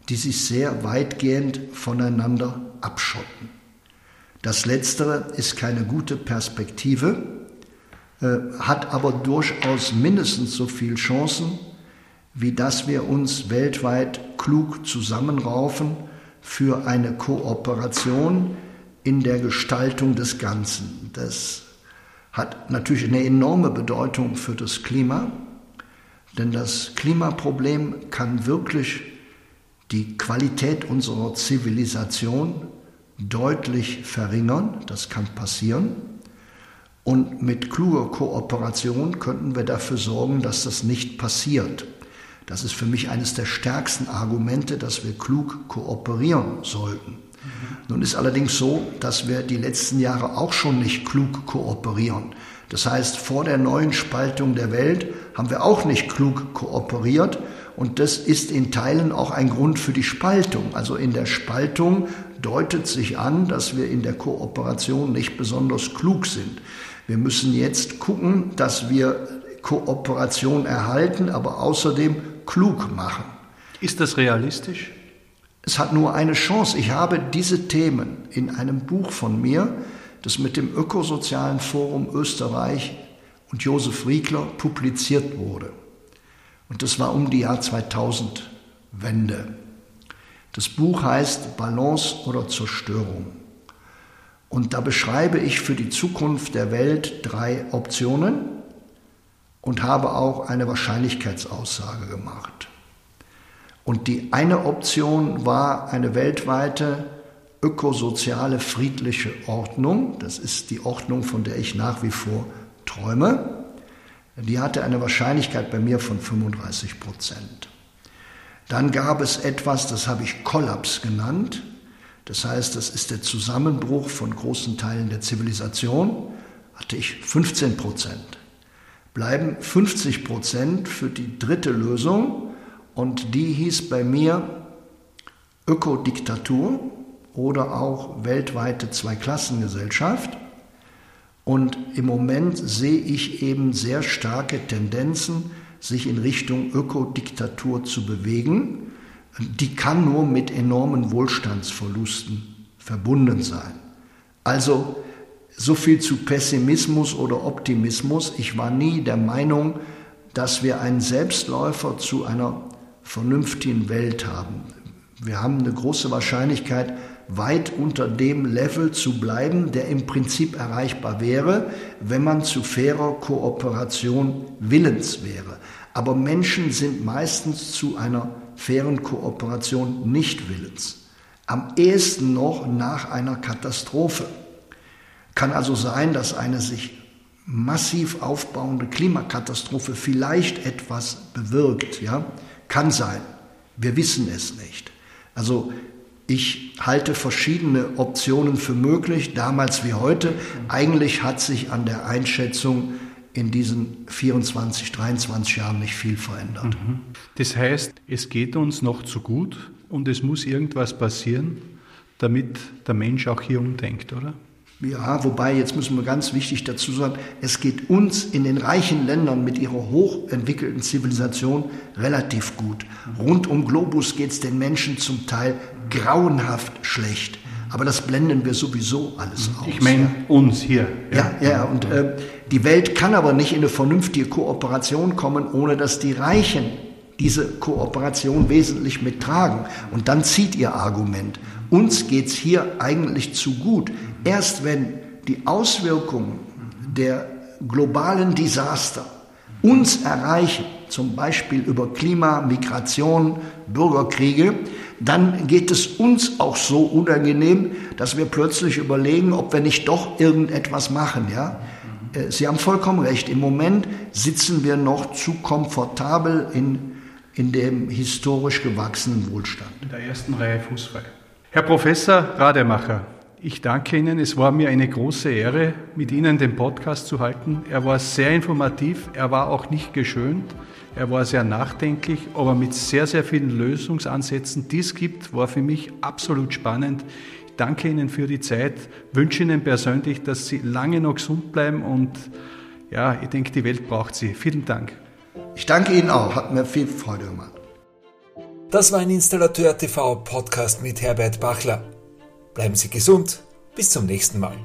die sich sehr weitgehend voneinander abschotten. Das Letztere ist keine gute Perspektive, äh, hat aber durchaus mindestens so viele Chancen, wie dass wir uns weltweit klug zusammenraufen für eine Kooperation in der Gestaltung des Ganzen. Das hat natürlich eine enorme Bedeutung für das Klima, denn das Klimaproblem kann wirklich die Qualität unserer Zivilisation deutlich verringern. Das kann passieren. Und mit kluger Kooperation könnten wir dafür sorgen, dass das nicht passiert. Das ist für mich eines der stärksten Argumente, dass wir klug kooperieren sollten. Nun ist allerdings so, dass wir die letzten Jahre auch schon nicht klug kooperieren. Das heißt, vor der neuen Spaltung der Welt haben wir auch nicht klug kooperiert und das ist in Teilen auch ein Grund für die Spaltung. Also in der Spaltung deutet sich an, dass wir in der Kooperation nicht besonders klug sind. Wir müssen jetzt gucken, dass wir Kooperation erhalten, aber außerdem klug machen. Ist das realistisch? Es hat nur eine Chance. Ich habe diese Themen in einem Buch von mir, das mit dem Ökosozialen Forum Österreich und Josef Riegler publiziert wurde. Und das war um die Jahr 2000 Wende. Das Buch heißt Balance oder Zerstörung. Und da beschreibe ich für die Zukunft der Welt drei Optionen und habe auch eine Wahrscheinlichkeitsaussage gemacht. Und die eine Option war eine weltweite ökosoziale friedliche Ordnung. Das ist die Ordnung, von der ich nach wie vor träume. Die hatte eine Wahrscheinlichkeit bei mir von 35 Prozent. Dann gab es etwas, das habe ich Kollaps genannt. Das heißt, das ist der Zusammenbruch von großen Teilen der Zivilisation. Hatte ich 15 Prozent bleiben 50 Prozent für die dritte Lösung und die hieß bei mir Ökodiktatur oder auch weltweite Zweiklassengesellschaft. Und im Moment sehe ich eben sehr starke Tendenzen, sich in Richtung Ökodiktatur zu bewegen. Die kann nur mit enormen Wohlstandsverlusten verbunden sein. Also so viel zu Pessimismus oder Optimismus. Ich war nie der Meinung, dass wir einen Selbstläufer zu einer vernünftigen Welt haben. Wir haben eine große Wahrscheinlichkeit, weit unter dem Level zu bleiben, der im Prinzip erreichbar wäre, wenn man zu fairer Kooperation willens wäre. Aber Menschen sind meistens zu einer fairen Kooperation nicht willens. Am ehesten noch nach einer Katastrophe. Kann also sein, dass eine sich massiv aufbauende Klimakatastrophe vielleicht etwas bewirkt. Ja? Kann sein. Wir wissen es nicht. Also ich halte verschiedene Optionen für möglich, damals wie heute. Eigentlich hat sich an der Einschätzung in diesen 24, 23 Jahren nicht viel verändert. Mhm. Das heißt, es geht uns noch zu gut und es muss irgendwas passieren, damit der Mensch auch hier umdenkt, oder? Ja, wobei, jetzt müssen wir ganz wichtig dazu sagen, es geht uns in den reichen Ländern mit ihrer hochentwickelten Zivilisation relativ gut. Rund um Globus geht es den Menschen zum Teil grauenhaft schlecht. Aber das blenden wir sowieso alles aus. Ich meine uns hier. Ja, ja, ja. und äh, die Welt kann aber nicht in eine vernünftige Kooperation kommen, ohne dass die Reichen diese Kooperation wesentlich mittragen. Und dann zieht ihr Argument. Uns geht's hier eigentlich zu gut. Erst wenn die Auswirkungen der globalen Desaster uns erreichen, zum Beispiel über Klima, Migration, Bürgerkriege, dann geht es uns auch so unangenehm, dass wir plötzlich überlegen, ob wir nicht doch irgendetwas machen, ja. Äh, Sie haben vollkommen recht. Im Moment sitzen wir noch zu komfortabel in, in dem historisch gewachsenen Wohlstand. In der ersten Reihe fußfrei. Herr Professor Rademacher, ich danke Ihnen. Es war mir eine große Ehre, mit Ihnen den Podcast zu halten. Er war sehr informativ, er war auch nicht geschönt, er war sehr nachdenklich, aber mit sehr, sehr vielen Lösungsansätzen, die es gibt, war für mich absolut spannend. Ich danke Ihnen für die Zeit, wünsche Ihnen persönlich, dass Sie lange noch gesund bleiben und ja, ich denke, die Welt braucht Sie. Vielen Dank. Ich danke Ihnen auch, hat mir viel Freude gemacht. Das war ein Installateur TV Podcast mit Herbert Bachler. Bleiben Sie gesund. Bis zum nächsten Mal.